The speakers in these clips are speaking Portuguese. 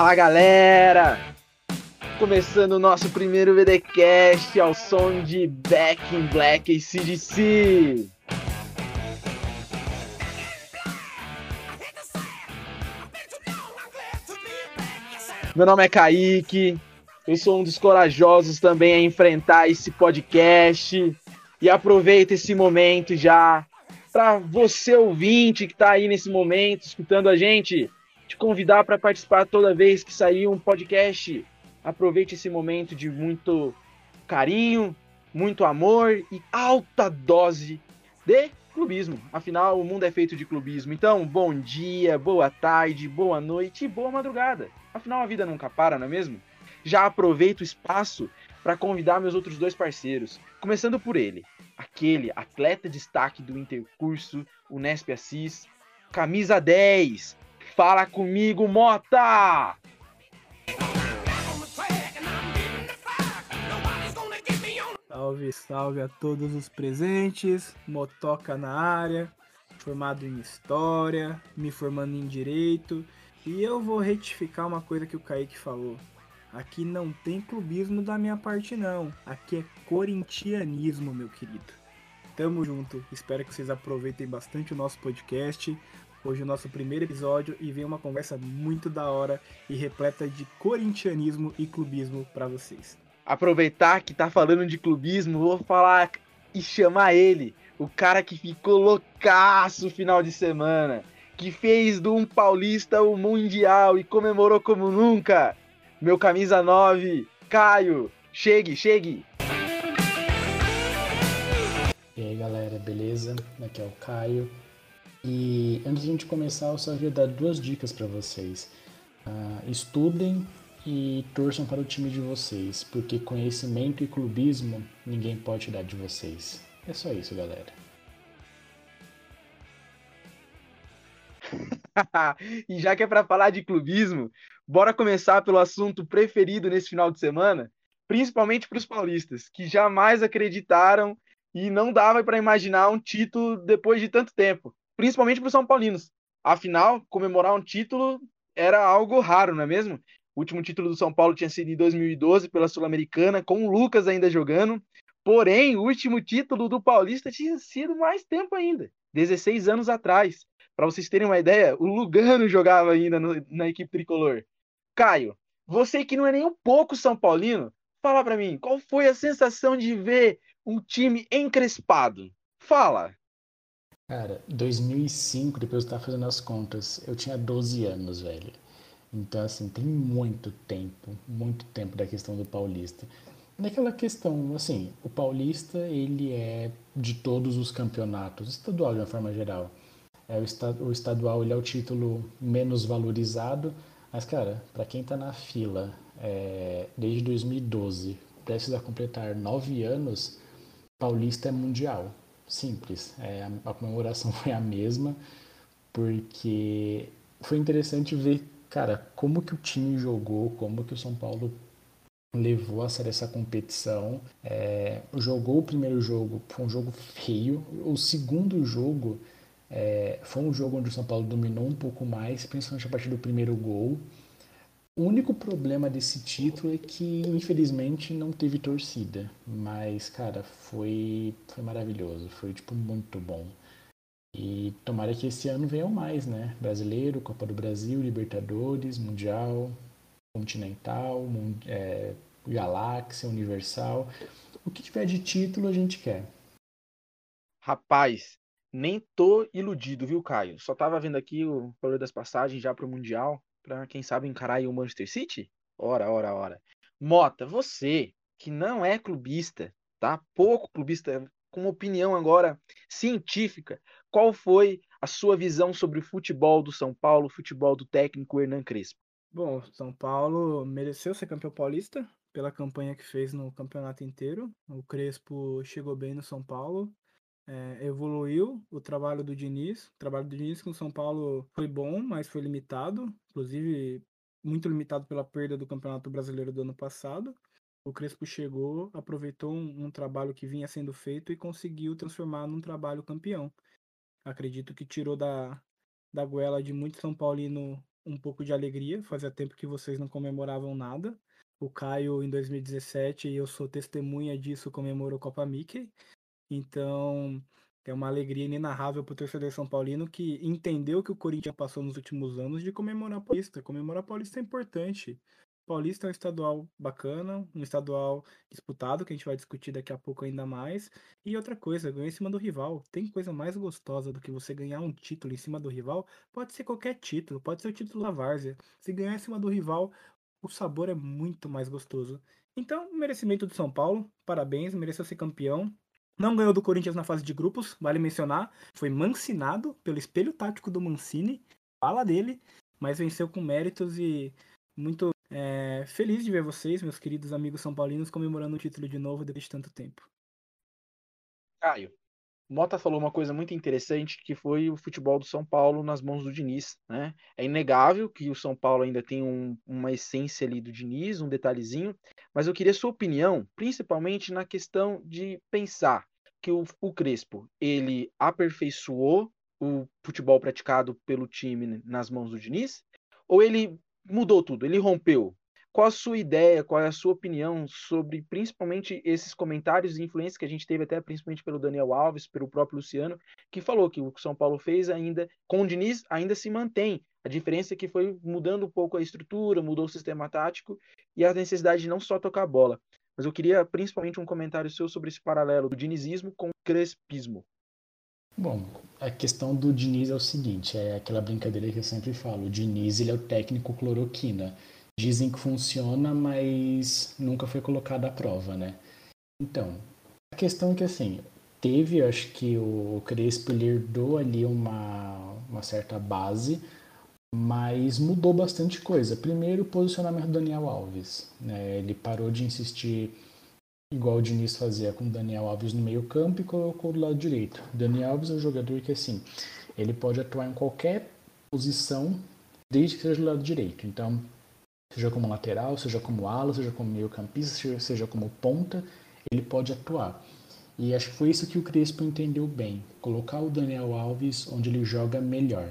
Fala galera! Começando o nosso primeiro VDcast ao som de Back in Black e CDC. Meu nome é Kaique, eu sou um dos corajosos também a enfrentar esse podcast. E aproveita esse momento já para você ouvinte que está aí nesse momento escutando a gente, te convidar para participar toda vez que sair um podcast. Aproveite esse momento de muito carinho, muito amor e alta dose de clubismo. Afinal, o mundo é feito de clubismo. Então, bom dia, boa tarde, boa noite e boa madrugada. Afinal, a vida nunca para, não é mesmo? Já aproveito o espaço para convidar meus outros dois parceiros, começando por ele, aquele atleta destaque do intercurso, o Nesp Assis, camisa 10. Fala comigo, Mota! Salve, salve a todos os presentes, Motoca na área, formado em História, me formando em Direito, e eu vou retificar uma coisa que o Kaique falou. Aqui não tem clubismo da minha parte não, aqui é corintianismo, meu querido. Tamo junto, espero que vocês aproveitem bastante o nosso podcast. Hoje é o nosso primeiro episódio e vem uma conversa muito da hora e repleta de corintianismo e clubismo para vocês aproveitar que tá falando de clubismo, vou falar e chamar ele, o cara que ficou loucaço no final de semana, que fez do um paulista o mundial e comemorou como nunca. Meu camisa 9, Caio, chegue, chegue. E aí galera, beleza? Aqui é o Caio. E antes de a gente começar, eu só queria dar duas dicas para vocês. Uh, estudem e torçam para o time de vocês, porque conhecimento e clubismo ninguém pode tirar de vocês. É só isso, galera. e já que é para falar de clubismo, bora começar pelo assunto preferido nesse final de semana, principalmente para os paulistas, que jamais acreditaram e não dava para imaginar um título depois de tanto tempo, principalmente para os São Paulinos. Afinal, comemorar um título era algo raro, não é mesmo? O último título do São Paulo tinha sido em 2012 pela Sul-Americana, com o Lucas ainda jogando. Porém, o último título do Paulista tinha sido mais tempo ainda, 16 anos atrás. Para vocês terem uma ideia, o Lugano jogava ainda no, na equipe tricolor. Caio, você que não é nem um pouco São Paulino, fala para mim, qual foi a sensação de ver um time encrespado? Fala. Cara, 2005, depois eu tava fazendo as contas, eu tinha 12 anos, velho. Então, assim, tem muito tempo, muito tempo da questão do paulista. Naquela questão, assim, o paulista, ele é de todos os campeonatos, estadual de uma forma geral. É, o, o estadual, ele é o título menos valorizado, mas, cara, para quem tá na fila é, desde 2012, precisa completar nove anos, paulista é mundial. Simples. É, a, comemoração foi a mesma, porque foi interessante ver cara, como que o time jogou, como que o São Paulo levou a sério essa competição. É, jogou o primeiro jogo, foi um jogo feio. O segundo jogo é, foi um jogo onde o São Paulo dominou um pouco mais, principalmente a partir do primeiro gol. O único problema desse título é que, infelizmente, não teve torcida. Mas, cara, foi, foi maravilhoso. Foi, tipo, muito bom. E tomara que esse ano venham mais, né? Brasileiro, Copa do Brasil, Libertadores, Mundial, Continental, é, Galáxia, Universal. O que tiver de título a gente quer. Rapaz, nem tô iludido, viu, Caio? Só tava vendo aqui o valor das passagens já pro Mundial, pra quem sabe encarar aí o Manchester City. Ora, ora, ora. Mota, você que não é clubista, tá? Pouco clubista, com opinião agora científica, qual foi a sua visão sobre o futebol do São Paulo, o futebol do técnico Hernan Crespo? Bom, São Paulo mereceu ser campeão paulista pela campanha que fez no campeonato inteiro. O Crespo chegou bem no São Paulo, é, evoluiu o trabalho do Diniz. O trabalho do Diniz com o São Paulo foi bom, mas foi limitado, inclusive muito limitado pela perda do Campeonato Brasileiro do ano passado. O Crespo chegou, aproveitou um, um trabalho que vinha sendo feito e conseguiu transformar num trabalho campeão acredito que tirou da, da goela de muito São Paulino um pouco de alegria. Fazia tempo que vocês não comemoravam nada. O Caio, em 2017, e eu sou testemunha disso, comemorou Copa Mickey. Então, é uma alegria inenarrável para o torcedor São Paulino que entendeu que o Corinthians passou nos últimos anos de comemorar Paulista. Comemorar Paulista é importante. Paulista é um estadual bacana, um estadual disputado, que a gente vai discutir daqui a pouco ainda mais. E outra coisa, ganhou em cima do rival. Tem coisa mais gostosa do que você ganhar um título em cima do rival? Pode ser qualquer título, pode ser o título da Várzea. Se ganhar em cima do rival, o sabor é muito mais gostoso. Então, merecimento do São Paulo, parabéns, mereceu ser campeão. Não ganhou do Corinthians na fase de grupos, vale mencionar. Foi mancinado pelo espelho tático do Mancini, fala dele, mas venceu com méritos e muito é, feliz de ver vocês, meus queridos amigos são paulinos, comemorando o título de novo depois de tanto tempo. Caio, Mota falou uma coisa muito interessante que foi o futebol do São Paulo nas mãos do Diniz. Né? É inegável que o São Paulo ainda tem um, uma essência ali do Diniz, um detalhezinho, mas eu queria sua opinião, principalmente na questão de pensar que o, o Crespo ele aperfeiçoou o futebol praticado pelo time nas mãos do Diniz? Ou ele mudou tudo, ele rompeu? Qual a sua ideia, qual é a sua opinião sobre principalmente esses comentários e influências que a gente teve até principalmente pelo Daniel Alves, pelo próprio Luciano, que falou que o que São Paulo fez ainda com o Diniz ainda se mantém. A diferença é que foi mudando um pouco a estrutura, mudou o sistema tático e a necessidade de não só tocar a bola. Mas eu queria principalmente um comentário seu sobre esse paralelo do dinizismo com o crespismo. Bom, a questão do Diniz é o seguinte, é aquela brincadeira que eu sempre falo, o Diniz ele é o técnico cloroquina. Dizem que funciona, mas nunca foi colocado à prova, né? Então, a questão é que assim, teve, acho que o Crespo ele herdou ali uma, uma certa base, mas mudou bastante coisa. Primeiro, o posicionamento do Daniel Alves. Né? Ele parou de insistir igual o Diniz fazia com o Daniel Alves no meio campo e colocou do lado direito. O Daniel Alves é um jogador que, assim, ele pode atuar em qualquer posição desde que seja do lado direito. Então, seja como lateral, seja como ala, seja como meio campista, seja como ponta, ele pode atuar. E acho que foi isso que o Crespo entendeu bem, colocar o Daniel Alves onde ele joga melhor.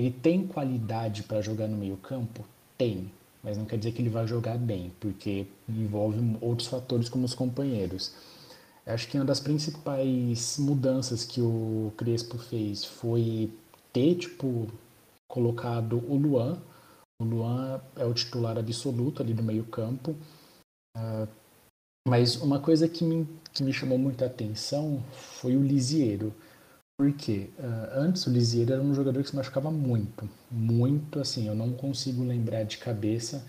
Ele tem qualidade para jogar no meio-campo? Tem, mas não quer dizer que ele vai jogar bem, porque envolve outros fatores como os companheiros. Acho que uma das principais mudanças que o Crespo fez foi ter, tipo, colocado o Luan. O Luan é o titular absoluto ali do meio-campo. Uh, mas uma coisa que me, que me chamou muita atenção foi o Lisieiro. Porque uh, antes o Lisieiro era um jogador que se machucava muito, muito assim. Eu não consigo lembrar de cabeça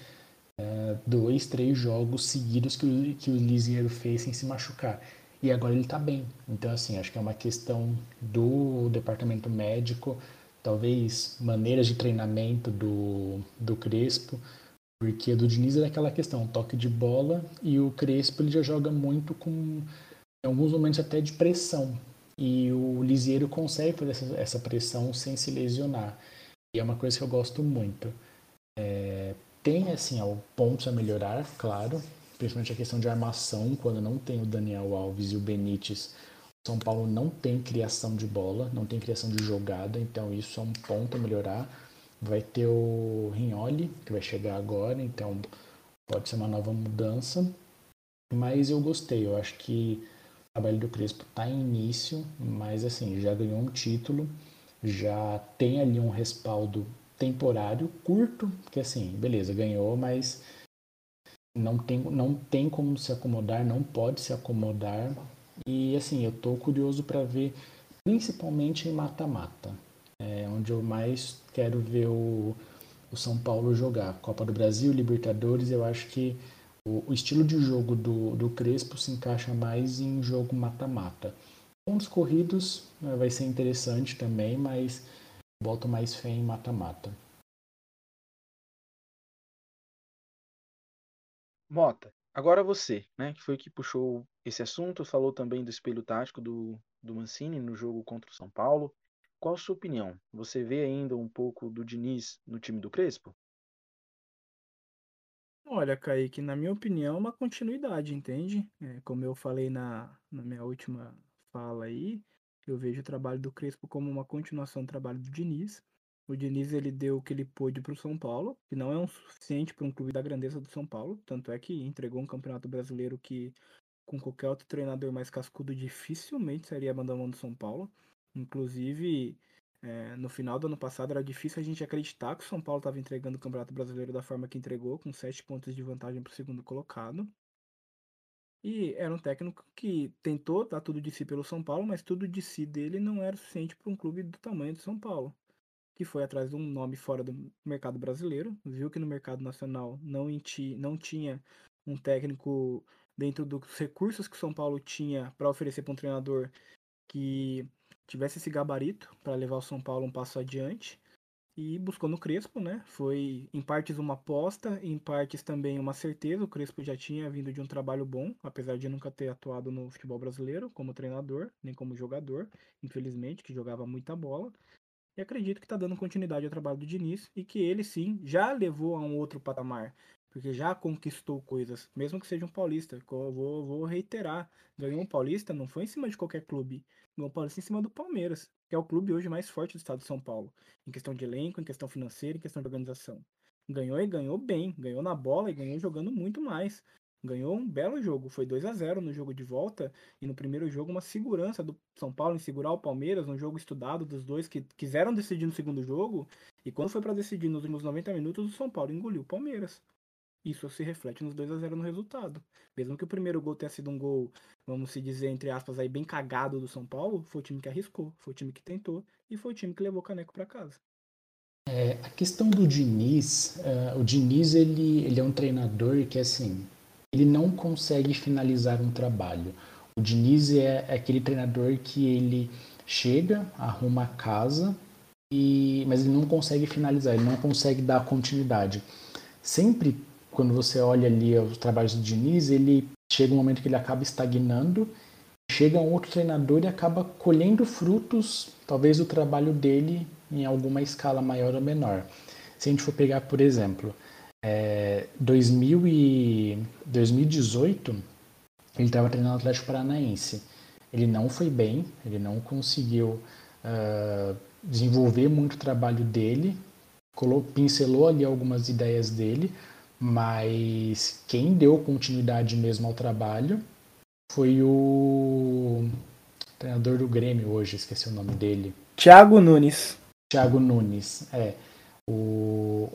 uh, dois, três jogos seguidos que o, que o Lisieiro fez sem se machucar. E agora ele está bem. Então, assim, acho que é uma questão do departamento médico, talvez maneiras de treinamento do, do Crespo, porque do Diniz é aquela questão, toque de bola, e o Crespo ele já joga muito com, em alguns momentos até de pressão. E o Lisieiro consegue fazer essa, essa pressão sem se lesionar. E é uma coisa que eu gosto muito. É, tem, assim, pontos a melhorar, claro, principalmente a questão de armação, quando não tem o Daniel Alves e o Benítez, o São Paulo não tem criação de bola, não tem criação de jogada, então isso é um ponto a melhorar. Vai ter o Rinholi, que vai chegar agora, então pode ser uma nova mudança. Mas eu gostei, eu acho que trabalho do Crespo está em início, mas assim, já ganhou um título, já tem ali um respaldo temporário, curto, porque assim, beleza, ganhou, mas não tem, não tem como se acomodar, não pode se acomodar. E assim, eu tô curioso para ver, principalmente em mata-mata, é onde eu mais quero ver o, o São Paulo jogar. Copa do Brasil, Libertadores, eu acho que o, o estilo de jogo do, do Crespo se encaixa mais em jogo mata-mata. Pontos corridos né, vai ser interessante também, mas boto mais fé em mata-mata. Mota, agora você, né, que foi que puxou esse assunto, falou também do espelho tático do, do Mancini no jogo contra o São Paulo. Qual a sua opinião? Você vê ainda um pouco do Diniz no time do Crespo? Olha, Kaique, na minha opinião, é uma continuidade, entende? É, como eu falei na, na minha última fala aí, eu vejo o trabalho do Crespo como uma continuação do trabalho do Diniz. O Diniz ele deu o que ele pôde para o São Paulo, que não é um suficiente para um clube da grandeza do São Paulo, tanto é que entregou um campeonato brasileiro que com qualquer outro treinador mais cascudo dificilmente seria mandar mão do São Paulo. Inclusive, é, no final do ano passado era difícil a gente acreditar que o São Paulo estava entregando o Campeonato Brasileiro da forma que entregou, com sete pontos de vantagem para o segundo colocado. E era um técnico que tentou dar tudo de si pelo São Paulo, mas tudo de si dele não era suficiente para um clube do tamanho do São Paulo. Que foi atrás de um nome fora do mercado brasileiro, viu que no mercado nacional não, não tinha um técnico dentro dos recursos que o São Paulo tinha para oferecer para um treinador que tivesse esse gabarito para levar o São Paulo um passo adiante e buscou no Crespo, né? Foi em partes uma aposta, em partes também uma certeza. O Crespo já tinha vindo de um trabalho bom, apesar de nunca ter atuado no futebol brasileiro como treinador, nem como jogador, infelizmente, que jogava muita bola. E acredito que está dando continuidade ao trabalho do Diniz e que ele sim já levou a um outro patamar porque já conquistou coisas, mesmo que seja um paulista. Vou, vou reiterar: ganhou um paulista não foi em cima de qualquer clube, um paulista em cima do Palmeiras, que é o clube hoje mais forte do estado de São Paulo, em questão de elenco, em questão financeira, em questão de organização. Ganhou e ganhou bem, ganhou na bola e ganhou jogando muito mais. Ganhou um belo jogo, foi 2 a 0 no jogo de volta e no primeiro jogo uma segurança do São Paulo em segurar o Palmeiras, um jogo estudado dos dois que quiseram decidir no segundo jogo e quando foi para decidir nos últimos 90 minutos o São Paulo engoliu o Palmeiras. Isso se reflete nos 2 a 0 no resultado. Mesmo que o primeiro gol tenha sido um gol, vamos se dizer, entre aspas, aí bem cagado do São Paulo, foi o time que arriscou, foi o time que tentou e foi o time que levou o caneco para casa. É, a questão do Diniz, uh, o Diniz ele, ele é um treinador que assim, ele não consegue finalizar um trabalho. O Diniz é, é aquele treinador que ele chega, arruma a casa, e, mas ele não consegue finalizar, ele não consegue dar continuidade. Sempre quando você olha ali os trabalhos do Diniz, ele chega um momento que ele acaba estagnando, chega um outro treinador e acaba colhendo frutos, talvez do trabalho dele em alguma escala maior ou menor. Se a gente for pegar, por exemplo, é, 2000 e 2018, ele estava treinando o Atlético Paranaense. Ele não foi bem, ele não conseguiu uh, desenvolver muito o trabalho dele, colou, pincelou ali algumas ideias dele, mas quem deu continuidade mesmo ao trabalho foi o treinador do Grêmio hoje, esqueci o nome dele. Thiago Nunes. Thiago Nunes, é. O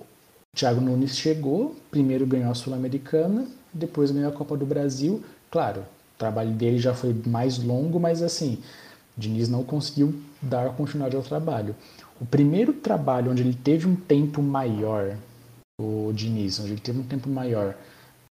Thiago Nunes chegou, primeiro ganhou a Sul-Americana, depois ganhou a Copa do Brasil. Claro, o trabalho dele já foi mais longo, mas assim, Diniz não conseguiu dar continuidade ao trabalho. O primeiro trabalho onde ele teve um tempo maior o Diniz, onde ele teve um tempo maior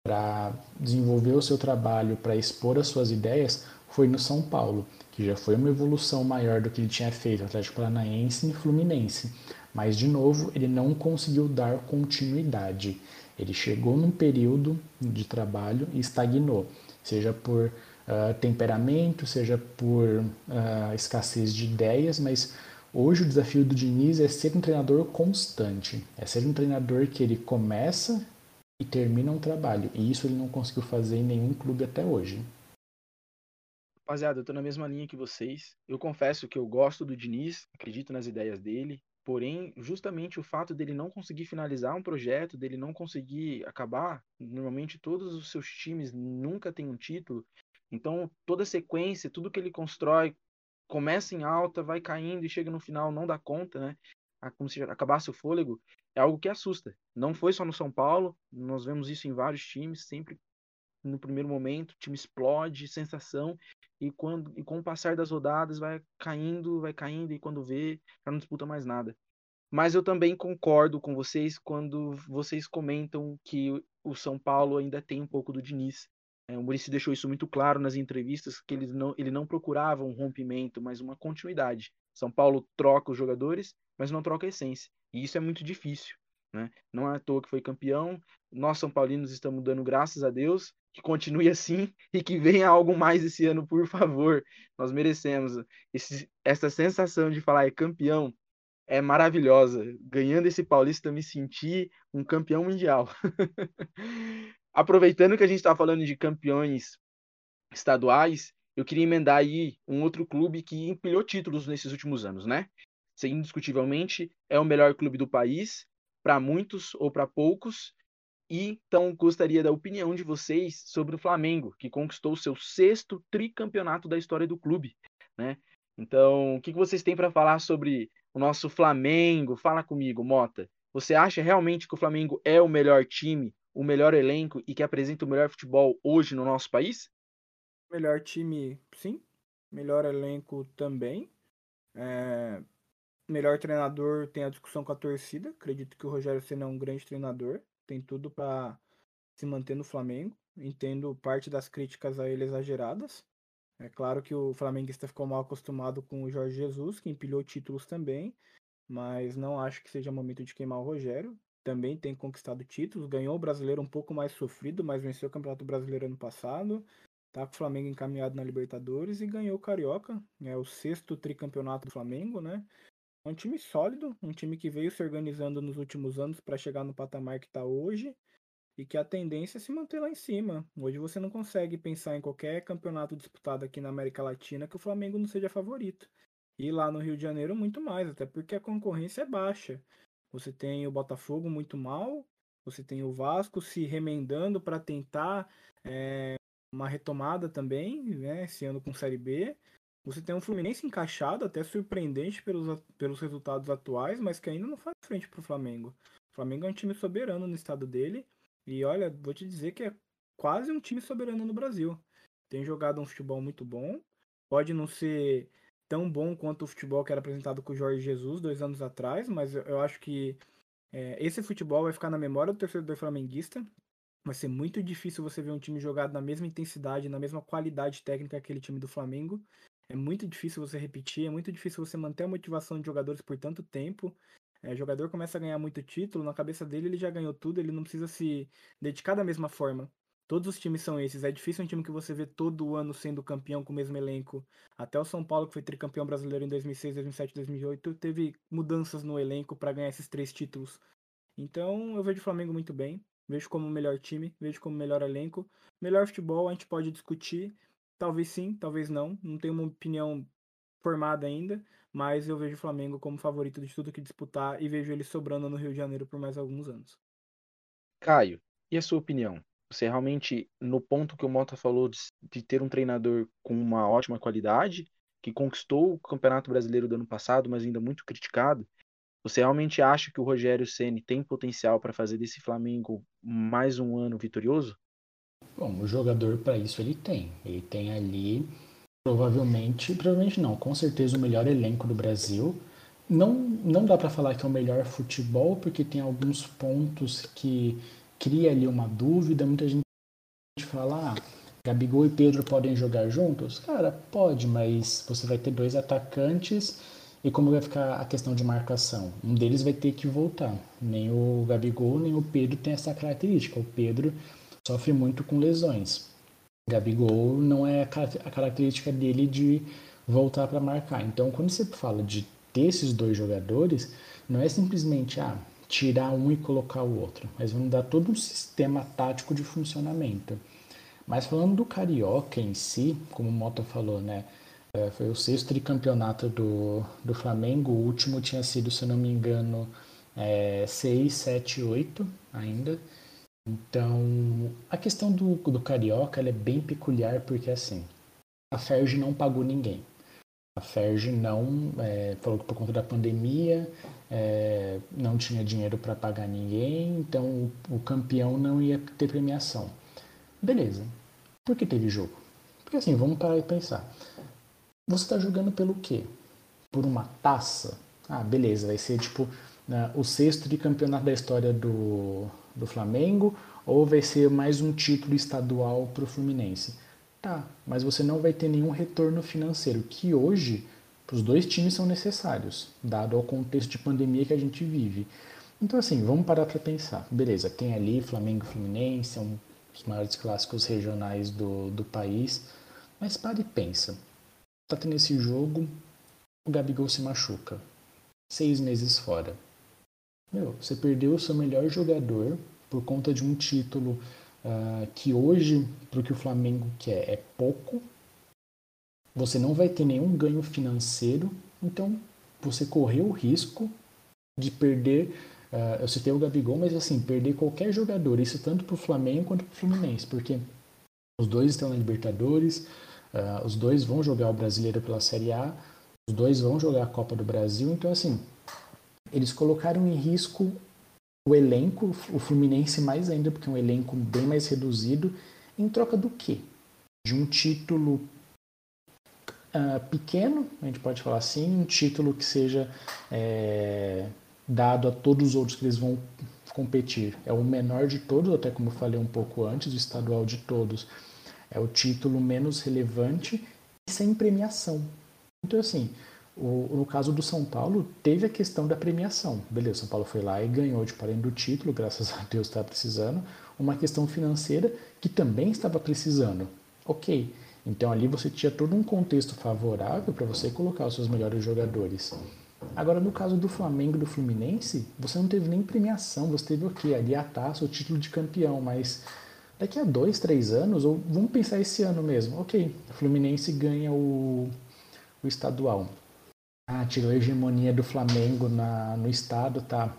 para desenvolver o seu trabalho, para expor as suas ideias, foi no São Paulo, que já foi uma evolução maior do que ele tinha feito no Atlético Paranaense e Fluminense. Mas, de novo, ele não conseguiu dar continuidade. Ele chegou num período de trabalho e estagnou, seja por uh, temperamento, seja por uh, escassez de ideias, mas Hoje o desafio do Diniz é ser um treinador constante, é ser um treinador que ele começa e termina um trabalho. E isso ele não conseguiu fazer em nenhum clube até hoje. Rapaziada, eu tô na mesma linha que vocês. Eu confesso que eu gosto do Diniz, acredito nas ideias dele, porém, justamente o fato dele não conseguir finalizar um projeto, dele não conseguir acabar, normalmente todos os seus times nunca têm um título, então toda a sequência, tudo que ele constrói começa em alta, vai caindo e chega no final não dá conta, né? Como se acabasse o fôlego, é algo que assusta. Não foi só no São Paulo, nós vemos isso em vários times, sempre no primeiro momento, o time explode, sensação, e quando e com o passar das rodadas vai caindo, vai caindo e quando vê, já não disputa mais nada. Mas eu também concordo com vocês quando vocês comentam que o São Paulo ainda tem um pouco do Diniz. É, o Muricy deixou isso muito claro nas entrevistas, que ele não, ele não procurava um rompimento, mas uma continuidade. São Paulo troca os jogadores, mas não troca a essência. E isso é muito difícil. Né? Não é à toa que foi campeão. Nós, São Paulinos, estamos dando graças a Deus que continue assim e que venha algo mais esse ano, por favor. Nós merecemos. Esse, essa sensação de falar é campeão é maravilhosa. Ganhando esse Paulista, me senti um campeão mundial. aproveitando que a gente está falando de campeões estaduais, eu queria emendar aí um outro clube que empilhou títulos nesses últimos anos, né? indiscutivelmente é o melhor clube do país, para muitos ou para poucos. E então gostaria da opinião de vocês sobre o Flamengo, que conquistou seu sexto tricampeonato da história do clube, né? Então, o que vocês têm para falar sobre o nosso Flamengo? Fala comigo, Mota. Você acha realmente que o Flamengo é o melhor time, o melhor elenco e que apresenta o melhor futebol hoje no nosso país? Melhor time, sim. Melhor elenco também. É... Melhor treinador tem a discussão com a torcida. Acredito que o Rogério Senna é um grande treinador. Tem tudo para se manter no Flamengo. Entendo parte das críticas a ele exageradas. É claro que o flamenguista ficou mal acostumado com o Jorge Jesus, que empilhou títulos também, mas não acho que seja momento de queimar o Rogério. Também tem conquistado títulos, ganhou o brasileiro um pouco mais sofrido, mas venceu o Campeonato Brasileiro ano passado. Tá com o Flamengo encaminhado na Libertadores e ganhou o Carioca, é o sexto tricampeonato do Flamengo, né? É um time sólido, um time que veio se organizando nos últimos anos para chegar no patamar que está hoje e que a tendência é se manter lá em cima. Hoje você não consegue pensar em qualquer campeonato disputado aqui na América Latina que o Flamengo não seja favorito. E lá no Rio de Janeiro muito mais, até porque a concorrência é baixa. Você tem o Botafogo muito mal, você tem o Vasco se remendando para tentar é, uma retomada também, né, esse ano com Série B. Você tem um Fluminense encaixado, até surpreendente pelos, pelos resultados atuais, mas que ainda não faz frente para o Flamengo. O Flamengo é um time soberano no estado dele. E olha, vou te dizer que é quase um time soberano no Brasil. Tem jogado um futebol muito bom. Pode não ser tão bom quanto o futebol que era apresentado com o Jorge Jesus dois anos atrás, mas eu, acho que é, esse futebol vai ficar na memória do torcedor flamenguista. Vai ser muito difícil você ver um time jogado na mesma intensidade, na mesma qualidade técnica que aquele time do Flamengo. É muito difícil você repetir, é muito difícil você manter a motivação de jogadores por tanto tempo. É, o jogador começa a ganhar muito título, na cabeça dele ele já ganhou tudo, ele não precisa se dedicar da mesma forma. Todos os times são esses. É difícil um time que você vê todo ano sendo campeão com o mesmo elenco. Até o São Paulo, que foi tricampeão brasileiro em 2006, 2007, 2008, teve mudanças no elenco para ganhar esses três títulos. Então eu vejo o Flamengo muito bem. Vejo como o melhor time, vejo como o melhor elenco. Melhor futebol a gente pode discutir. Talvez sim, talvez não. Não tenho uma opinião formada ainda, mas eu vejo o Flamengo como favorito de tudo que disputar e vejo ele sobrando no Rio de Janeiro por mais alguns anos. Caio, e a sua opinião? Você realmente, no ponto que o Mota falou de, de ter um treinador com uma ótima qualidade, que conquistou o Campeonato Brasileiro do ano passado, mas ainda muito criticado, você realmente acha que o Rogério Ceni tem potencial para fazer desse Flamengo mais um ano vitorioso? Bom, o jogador para isso ele tem. Ele tem ali provavelmente, provavelmente não, com certeza o melhor elenco do Brasil. Não, não dá para falar que é o melhor futebol, porque tem alguns pontos que cria ali uma dúvida. Muita gente fala, ah, Gabigol e Pedro podem jogar juntos? Cara, pode, mas você vai ter dois atacantes e como vai ficar a questão de marcação? Um deles vai ter que voltar. Nem o Gabigol, nem o Pedro tem essa característica. O Pedro sofre muito com lesões. Gabigol não é a característica dele de voltar para marcar. Então, quando você fala de ter esses dois jogadores, não é simplesmente ah, tirar um e colocar o outro, mas vamos dar todo um sistema tático de funcionamento. Mas falando do Carioca em si, como o Mota falou, né? É, foi o sexto tricampeonato do, do Flamengo. O último tinha sido, se não me engano, é, 6, 7, 8 ainda. Então, a questão do, do Carioca é bem peculiar porque, assim, a Ferg não pagou ninguém. A Ferg não, é, falou que por conta da pandemia é, não tinha dinheiro para pagar ninguém, então o, o campeão não ia ter premiação. Beleza. Por que teve jogo? Porque assim, vamos parar e pensar. Você está jogando pelo quê? Por uma taça? Ah, beleza, vai ser tipo né, o sexto de campeonato da história do, do Flamengo ou vai ser mais um título estadual para o Fluminense? Tá, mas você não vai ter nenhum retorno financeiro, que hoje os dois times são necessários, dado ao contexto de pandemia que a gente vive. Então, assim, vamos parar para pensar. Beleza, tem ali Flamengo e Fluminense, são os maiores clássicos regionais do, do país, mas para e pensa tá tendo esse jogo, o Gabigol se machuca. Seis meses fora. Meu, você perdeu o seu melhor jogador por conta de um título uh, que hoje, para o que o Flamengo quer, é pouco. Você não vai ter nenhum ganho financeiro. Então, você correu o risco de perder. Uh, eu citei o Gabigol, mas assim, perder qualquer jogador, isso tanto para o Flamengo quanto para o Fluminense, porque os dois estão na Libertadores, uh, os dois vão jogar o Brasileiro pela Série A, os dois vão jogar a Copa do Brasil, então assim, eles colocaram em risco o elenco, o Fluminense mais ainda, porque é um elenco bem mais reduzido, em troca do quê? De um título uh, pequeno, a gente pode falar assim, um título que seja é, dado a todos os outros que eles vão competir. É o menor de todos, até como eu falei um pouco antes, o estadual de todos. É o título menos relevante e sem premiação. Então, assim, o, no caso do São Paulo, teve a questão da premiação. Beleza, São Paulo foi lá e ganhou, tipo, além do título, graças a Deus estava precisando, uma questão financeira que também estava precisando. Ok, então ali você tinha todo um contexto favorável para você colocar os seus melhores jogadores. Agora, no caso do Flamengo e do Fluminense, você não teve nem premiação, você teve o quê? Ali a taça, o título de campeão, mas daqui a dois, três anos, ou vamos pensar esse ano mesmo, ok, Fluminense ganha o, o estadual. Ah, tirou a hegemonia do Flamengo na, no estado, tá?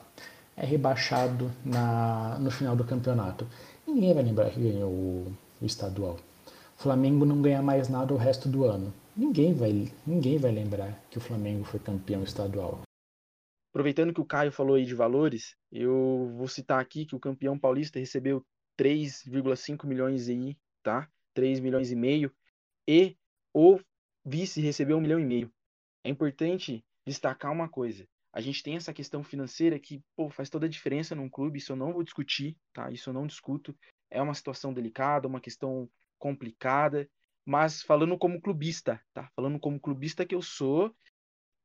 É rebaixado na, no final do campeonato. Ninguém vai lembrar que ganhou o, o estadual. O Flamengo não ganha mais nada o resto do ano. Ninguém vai, ninguém vai lembrar que o Flamengo foi campeão estadual. Aproveitando que o Caio falou aí de valores, eu vou citar aqui que o campeão paulista recebeu 3,5 milhões aí, tá? 3 milhões e meio. E o vice recebeu 1 milhão e meio. É importante destacar uma coisa. A gente tem essa questão financeira que pô, faz toda a diferença num clube, isso eu não vou discutir, tá? Isso eu não discuto. É uma situação delicada, uma questão complicada, mas falando como clubista, tá? Falando como clubista que eu sou,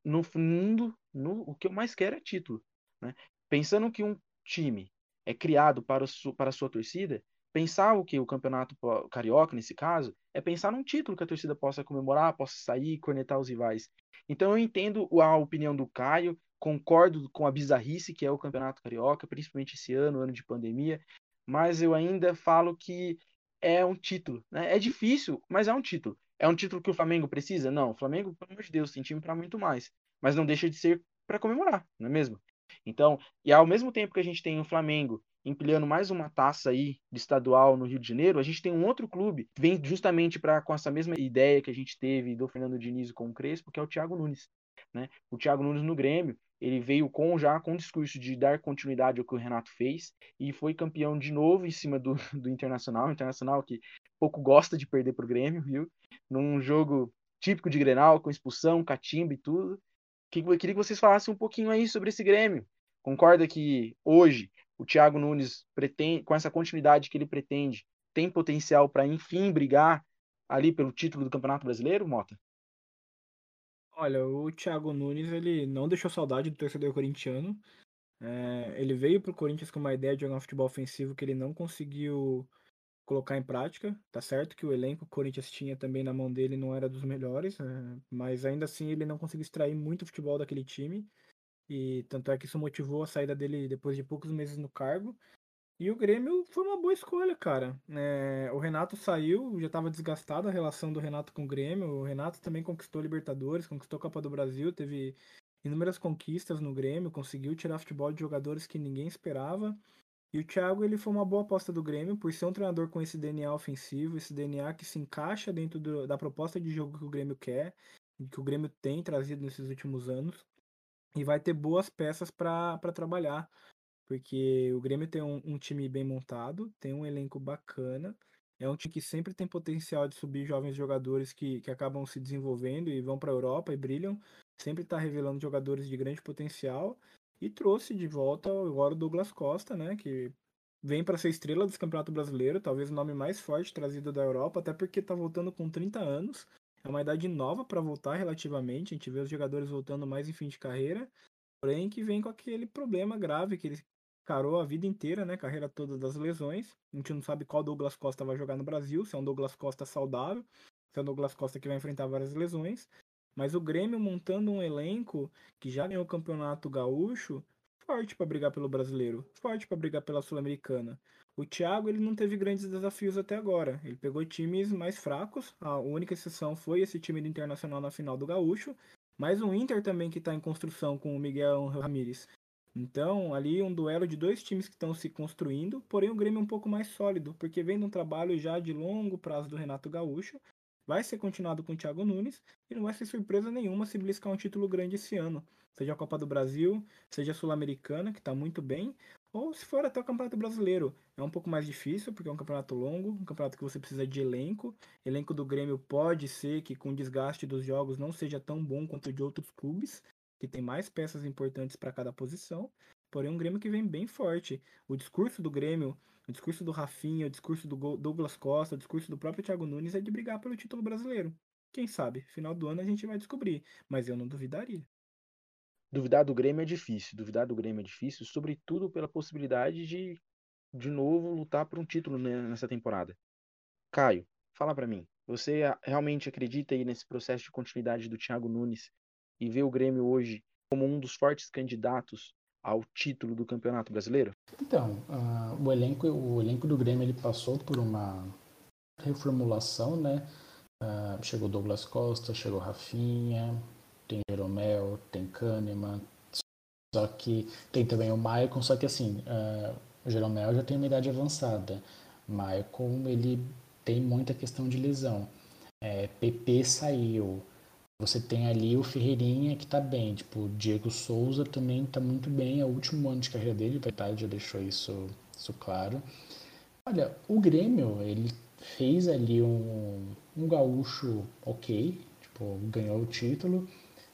no fundo, no, o que eu mais quero é título, né? Pensando que um time é criado para, o, para a sua torcida, pensar o que o campeonato carioca nesse caso é pensar num título que a torcida possa comemorar, possa sair, cornetar os rivais. Então eu entendo a opinião do Caio, concordo com a bizarrice que é o campeonato carioca, principalmente esse ano, ano de pandemia, mas eu ainda falo que é um título, né? É difícil, mas é um título. É um título que o Flamengo precisa? Não, o Flamengo, pelo amor de Deus, tem time para muito mais, mas não deixa de ser para comemorar, não é mesmo? Então, e ao mesmo tempo que a gente tem o Flamengo empilhando mais uma taça aí de estadual no Rio de Janeiro, a gente tem um outro clube que vem justamente para com essa mesma ideia que a gente teve do Fernando Diniz com o Crespo, que é o Thiago Nunes. Né? O Thiago Nunes no Grêmio, ele veio com já com o discurso de dar continuidade ao que o Renato fez e foi campeão de novo em cima do, do Internacional, Internacional que pouco gosta de perder para o Grêmio, viu? Num jogo típico de Grenal, com expulsão, catimba e tudo. Que, queria que vocês falassem um pouquinho aí sobre esse Grêmio. Concorda que hoje o Thiago Nunes pretende, com essa continuidade que ele pretende, tem potencial para enfim brigar ali pelo título do Campeonato Brasileiro, Mota? Olha, o Thiago Nunes ele não deixou saudade do torcedor corintiano. É, ele veio para o Corinthians com uma ideia de jogar um futebol ofensivo que ele não conseguiu colocar em prática. Tá certo que o elenco que o Corinthians tinha também na mão dele não era dos melhores, é, mas ainda assim ele não conseguiu extrair muito futebol daquele time. E tanto é que isso motivou a saída dele depois de poucos meses no cargo. E o Grêmio foi uma boa escolha, cara. É, o Renato saiu, já estava desgastada a relação do Renato com o Grêmio. O Renato também conquistou Libertadores, conquistou a Copa do Brasil, teve inúmeras conquistas no Grêmio, conseguiu tirar futebol de jogadores que ninguém esperava. E o Thiago ele foi uma boa aposta do Grêmio por ser um treinador com esse DNA ofensivo, esse DNA que se encaixa dentro do, da proposta de jogo que o Grêmio quer, que o Grêmio tem trazido nesses últimos anos e vai ter boas peças para trabalhar, porque o Grêmio tem um, um, time bem montado, tem um elenco bacana, é um time que sempre tem potencial de subir jovens jogadores que, que acabam se desenvolvendo e vão para a Europa e brilham, sempre está revelando jogadores de grande potencial e trouxe de volta agora o Douglas Costa, né, que vem para ser estrela do Campeonato Brasileiro, talvez o nome mais forte trazido da Europa, até porque está voltando com 30 anos, é uma idade nova para voltar relativamente. A gente vê os jogadores voltando mais em fim de carreira, porém que vem com aquele problema grave que ele carou a vida inteira, né? Carreira toda das lesões. A gente não sabe qual Douglas Costa vai jogar no Brasil, se é um Douglas Costa saudável, se é um Douglas Costa que vai enfrentar várias lesões. Mas o Grêmio montando um elenco que já ganhou o campeonato gaúcho, forte para brigar pelo brasileiro, forte para brigar pela Sul-Americana. O Thiago ele não teve grandes desafios até agora. Ele pegou times mais fracos. A única exceção foi esse time do Internacional na final do Gaúcho. mas o Inter também que está em construção com o Miguel Ramírez. Então, ali um duelo de dois times que estão se construindo, porém o Grêmio é um pouco mais sólido, porque vem de um trabalho já de longo prazo do Renato Gaúcho, vai ser continuado com o Thiago Nunes e não vai ser surpresa nenhuma se beliscar um título grande esse ano, seja a Copa do Brasil, seja a Sul-Americana, que está muito bem, ou se for até o Campeonato Brasileiro. É um pouco mais difícil, porque é um campeonato longo, um campeonato que você precisa de elenco. Elenco do Grêmio pode ser que com o desgaste dos jogos não seja tão bom quanto o de outros clubes, que tem mais peças importantes para cada posição. Porém, um Grêmio que vem bem forte. O discurso do Grêmio, o discurso do Rafinha, o discurso do Douglas Costa, o discurso do próprio Thiago Nunes é de brigar pelo título brasileiro. Quem sabe, final do ano a gente vai descobrir, mas eu não duvidaria. Duvidar do Grêmio é difícil, duvidar do Grêmio é difícil, sobretudo pela possibilidade de de novo lutar por um título nessa temporada. Caio, fala para mim, você realmente acredita aí nesse processo de continuidade do Thiago Nunes e vê o Grêmio hoje como um dos fortes candidatos ao título do Campeonato Brasileiro? Então, uh, o elenco o elenco do Grêmio ele passou por uma reformulação, né? Uh, chegou Douglas Costa, chegou Rafinha, tem Jeromel, tem Kahneman, só que tem também o Maicon, só que assim, uh, o Jeromel já tem uma idade avançada. Maicon, ele tem muita questão de lesão. É, PP saiu. Você tem ali o Ferreirinha que tá bem. Tipo, o Diego Souza também tá muito bem. É o último ano de carreira dele, verdade, já deixou isso, isso claro. Olha, o Grêmio, ele fez ali um, um gaúcho ok, tipo, ganhou o título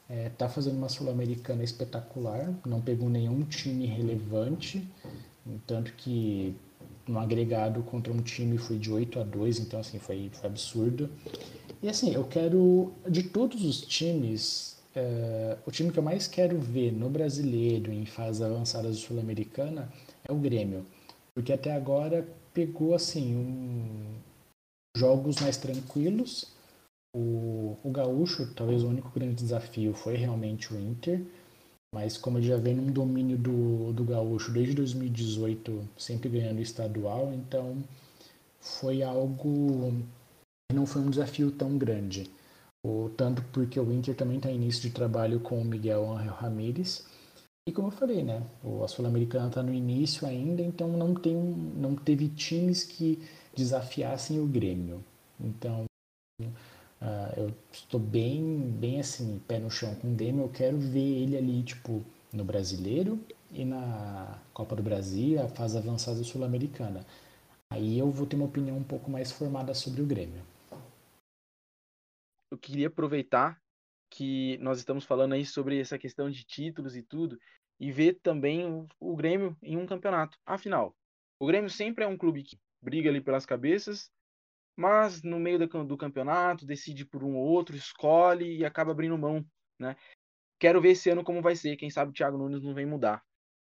é, tá fazendo uma Sul-Americana espetacular, não pegou nenhum time relevante, tanto que no agregado contra um time foi de 8 a 2, então assim, foi, foi absurdo. E assim, eu quero, de todos os times, é, o time que eu mais quero ver no brasileiro em fase avançada sul-americana é o Grêmio. Porque até agora pegou assim um, jogos mais tranquilos, o, o Gaúcho, talvez o único grande desafio foi realmente o Inter, mas como ele já vem num domínio do, do Gaúcho desde 2018, sempre ganhando estadual, então foi algo não foi um desafio tão grande. O, tanto porque o Inter também está em início de trabalho com o Miguel Angel Ramírez. E como eu falei, né? O Sul-Americana está no início ainda, então não, tem, não teve times que desafiassem o Grêmio. Então, Uh, eu estou bem, bem assim, pé no chão com o Demi. Eu quero ver ele ali, tipo, no Brasileiro e na Copa do Brasil, a fase avançada sul-americana. Aí eu vou ter uma opinião um pouco mais formada sobre o Grêmio. Eu queria aproveitar que nós estamos falando aí sobre essa questão de títulos e tudo, e ver também o, o Grêmio em um campeonato. Afinal, o Grêmio sempre é um clube que briga ali pelas cabeças, mas no meio do, campeonato decide por um ou outro, escolhe e acaba abrindo mão, né? Quero ver esse ano como vai ser, quem sabe o Thiago Nunes não vem mudar.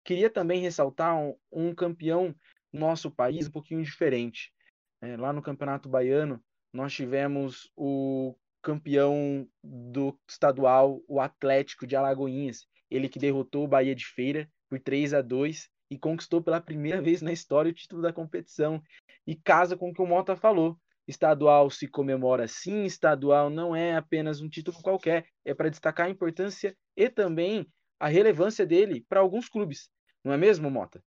Queria também ressaltar um, um campeão no nosso país um pouquinho diferente. É, lá no Campeonato Baiano, nós tivemos o campeão do estadual, o Atlético de Alagoinhas, ele que derrotou o Bahia de Feira por 3 a 2 e conquistou pela primeira vez na história o título da competição. E casa com o que o Mota falou. Estadual se comemora sim, estadual não é apenas um título qualquer, é para destacar a importância e também a relevância dele para alguns clubes. Não é mesmo, Mota?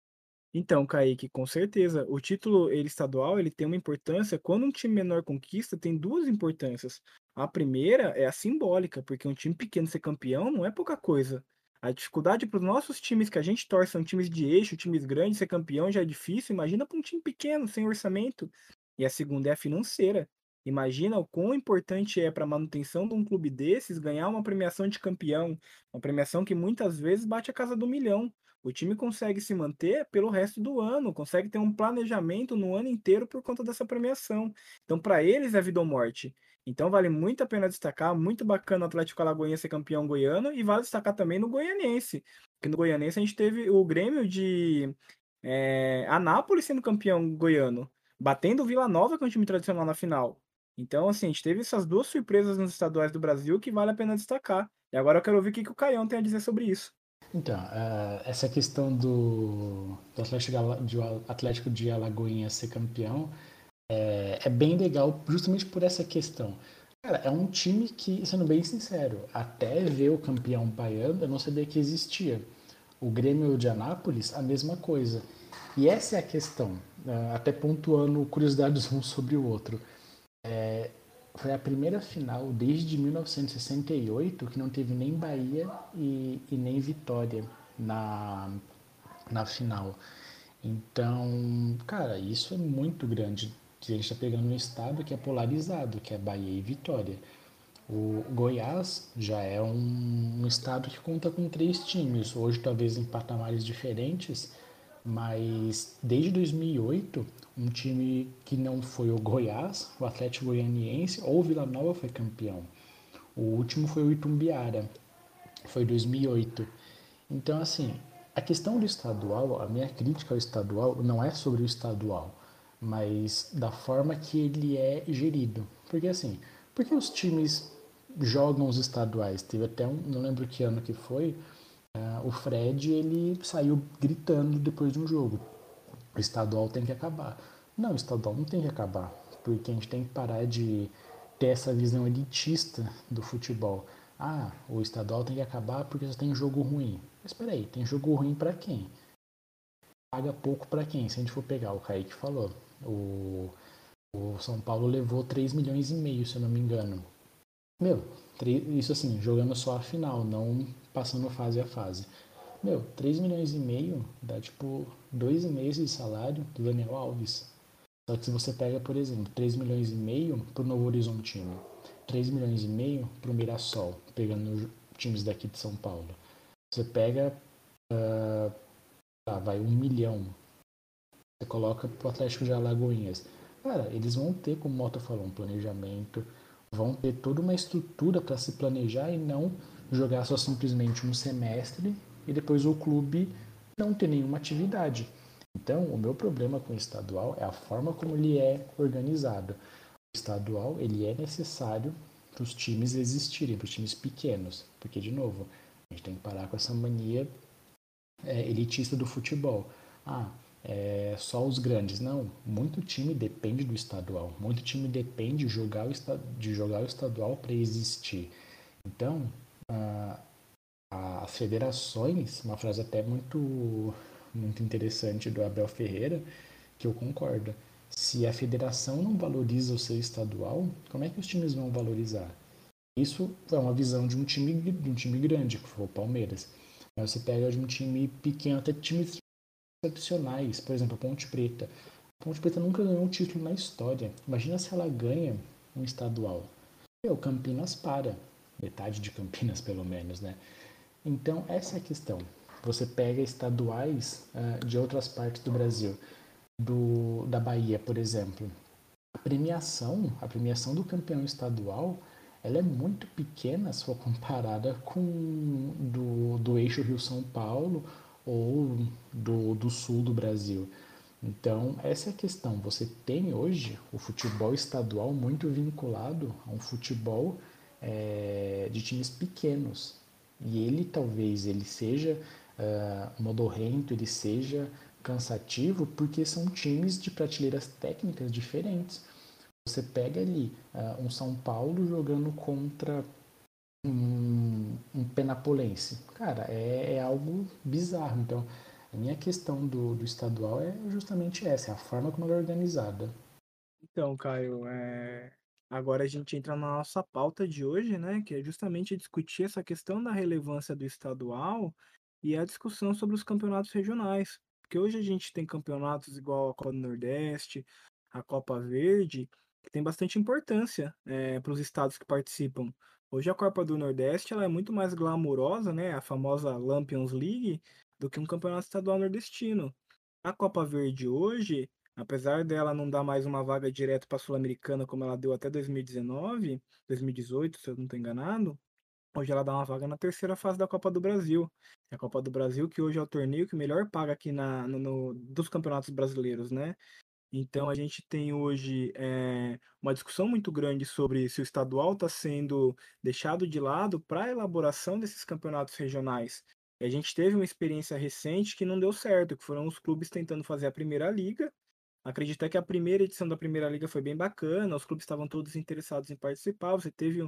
Então, Kaique, com certeza. O título ele, estadual ele tem uma importância. Quando um time menor conquista, tem duas importâncias. A primeira é a simbólica, porque um time pequeno ser campeão não é pouca coisa. A dificuldade para os nossos times que a gente torce são times de eixo, times grandes, ser campeão já é difícil. Imagina para um time pequeno, sem orçamento. E a segunda é a financeira. Imagina o quão importante é para a manutenção de um clube desses ganhar uma premiação de campeão, uma premiação que muitas vezes bate a casa do milhão. O time consegue se manter pelo resto do ano, consegue ter um planejamento no ano inteiro por conta dessa premiação. Então, para eles é vida ou morte. Então, vale muito a pena destacar, muito bacana o Atlético Alagoinha ser campeão goiano e vale destacar também no Goianense. Porque no Goianense a gente teve o Grêmio de é, Anápolis sendo campeão goiano batendo o Vila Nova, que é um time tradicional na final. Então, assim, a gente teve essas duas surpresas nos estaduais do Brasil que vale a pena destacar. E agora eu quero ouvir o que, que o Caião tem a dizer sobre isso. Então, uh, essa questão do, do Atlético, de, Atlético de Alagoinha ser campeão é, é, bem legal justamente por essa questão. Cara, é um time que, sendo bem sincero, até ver o campeão baiano, eu não sabia que existia. O Grêmio de Anápolis, a mesma coisa. E essa é a questão? Até pontuando curiosidades um sobre o outro. É, foi a primeira final desde 1968 que não teve nem Bahia e, e nem Vitória na, na final. Então, cara, isso é muito grande. A gente está pegando um estado que é polarizado, que é Bahia e Vitória. O Goiás já é um, um estado que conta com três times, hoje talvez em patamares diferentes, mas desde 2008, um time que não foi o Goiás, o Atlético Goianiense ou o Vila Nova foi campeão. O último foi o Itumbiara, foi 2008. Então, assim, a questão do estadual, a minha crítica ao estadual não é sobre o estadual, mas da forma que ele é gerido. Porque, assim, porque os times jogam os estaduais? Teve até um, não lembro que ano que foi, o Fred ele saiu gritando depois de um jogo. O estadual tem que acabar. Não, o estadual não tem que acabar, porque a gente tem que parar de ter essa visão elitista do futebol. Ah, o estadual tem que acabar porque só tem jogo ruim. Mas espera aí, tem jogo ruim para quem? Paga pouco para quem? Se a gente for pegar, o Kaique falou, o, o São Paulo levou 3 milhões e meio, se eu não me engano. Meu, isso assim, jogando só a final, não passando fase a fase. Meu, 3 milhões e meio dá tipo dois meses de salário do Daniel Alves. Só que se você pega, por exemplo, 3 milhões e meio pro Novo Horizontino, 3 milhões e meio pro Mirassol, pegando times daqui de São Paulo. Você pega, uh, vai um milhão. Você coloca pro Atlético de Alagoinhas. Cara, eles vão ter, como o Mota falou, um planejamento, vão ter toda uma estrutura para se planejar e não jogar só simplesmente um semestre e depois o clube não ter nenhuma atividade. Então, o meu problema com o estadual é a forma como ele é organizado. O estadual ele é necessário para os times existirem, para os times pequenos, porque de novo a gente tem que parar com essa mania é, elitista do futebol. Ah, é, só os grandes. Não, muito time depende do estadual. Muito time depende de jogar o, de jogar o estadual para existir. Então, a, as federações, uma frase até muito, muito interessante do Abel Ferreira, que eu concordo. Se a federação não valoriza o seu estadual, como é que os times vão valorizar? Isso é uma visão de um time, de um time grande, que foi o Palmeiras. Mas você pega de um time pequeno, até times excepcionais, por exemplo, Ponte Preta. A Ponte Preta nunca ganhou um título na história. Imagina se ela ganha um estadual. o Campinas para. Metade de Campinas, pelo menos, né? Então, essa é a questão. Você pega estaduais uh, de outras partes do Brasil, do, da Bahia, por exemplo. A premiação, a premiação do campeão estadual, ela é muito pequena se for comparada com do, do eixo Rio-São Paulo ou do, do sul do Brasil. Então, essa é a questão. Você tem hoje o futebol estadual muito vinculado a um futebol é, de times pequenos. E ele talvez ele seja uh, modorrento, ele seja cansativo, porque são times de prateleiras técnicas diferentes. Você pega ali uh, um São Paulo jogando contra um, um penapolense. Cara, é, é, algo bizarro. Então, a minha questão do, do estadual é justamente essa, é a forma como ela é organizada. Então, Caio, é... agora a gente entra na nossa pauta de hoje, né? Que é justamente discutir essa questão da relevância do estadual e a discussão sobre os campeonatos regionais. Porque hoje a gente tem campeonatos igual a Copa do Nordeste, a Copa Verde, que tem bastante importância é, para os estados que participam. Hoje a Copa do Nordeste ela é muito mais glamurosa, né, a famosa Lampions League, do que um campeonato estadual nordestino. A Copa Verde hoje, apesar dela não dar mais uma vaga direto para a Sul-Americana como ela deu até 2019, 2018, se eu não estou enganado, hoje ela dá uma vaga na terceira fase da Copa do Brasil. A Copa do Brasil, que hoje é o torneio que melhor paga aqui na, no, no dos campeonatos brasileiros, né? Então a gente tem hoje é, uma discussão muito grande sobre se o estadual está sendo deixado de lado para a elaboração desses campeonatos regionais. E a gente teve uma experiência recente que não deu certo, que foram os clubes tentando fazer a primeira liga Acredito que a primeira edição da Primeira Liga foi bem bacana, os clubes estavam todos interessados em participar, você teve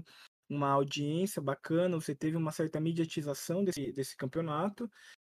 uma audiência bacana, você teve uma certa mediatização desse, desse campeonato,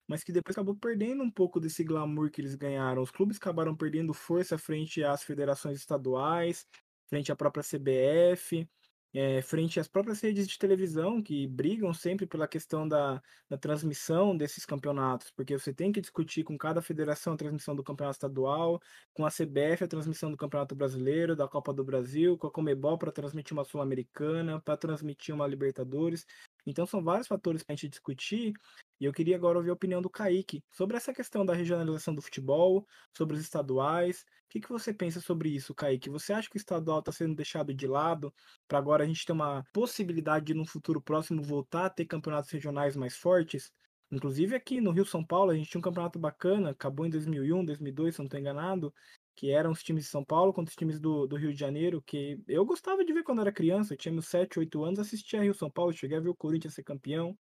mas que depois acabou perdendo um pouco desse glamour que eles ganharam. Os clubes acabaram perdendo força frente às federações estaduais, frente à própria CBF é, frente às próprias redes de televisão que brigam sempre pela questão da, da transmissão desses campeonatos, porque você tem que discutir com cada federação a transmissão do campeonato estadual, com a CBF a transmissão do Campeonato Brasileiro, da Copa do Brasil, com a Comebol para transmitir uma Sul-Americana, para transmitir uma Libertadores. Então são vários fatores para a gente discutir e eu queria agora ouvir a opinião do Kaique sobre essa questão da regionalização do futebol, sobre os estaduais. O que, que você pensa sobre isso, Kaique? Você acha que o estadual está sendo deixado de lado para agora a gente ter uma possibilidade de, no futuro próximo, voltar a ter campeonatos regionais mais fortes? Inclusive aqui no Rio São Paulo, a gente tinha um campeonato bacana, acabou em 2001, 2002, se não estou enganado, que eram os times de São Paulo contra os times do, do Rio de Janeiro, que eu gostava de ver quando era criança, eu tinha meus 7, 8 anos, assistia Rio São Paulo, cheguei a ver o Corinthians ser campeão,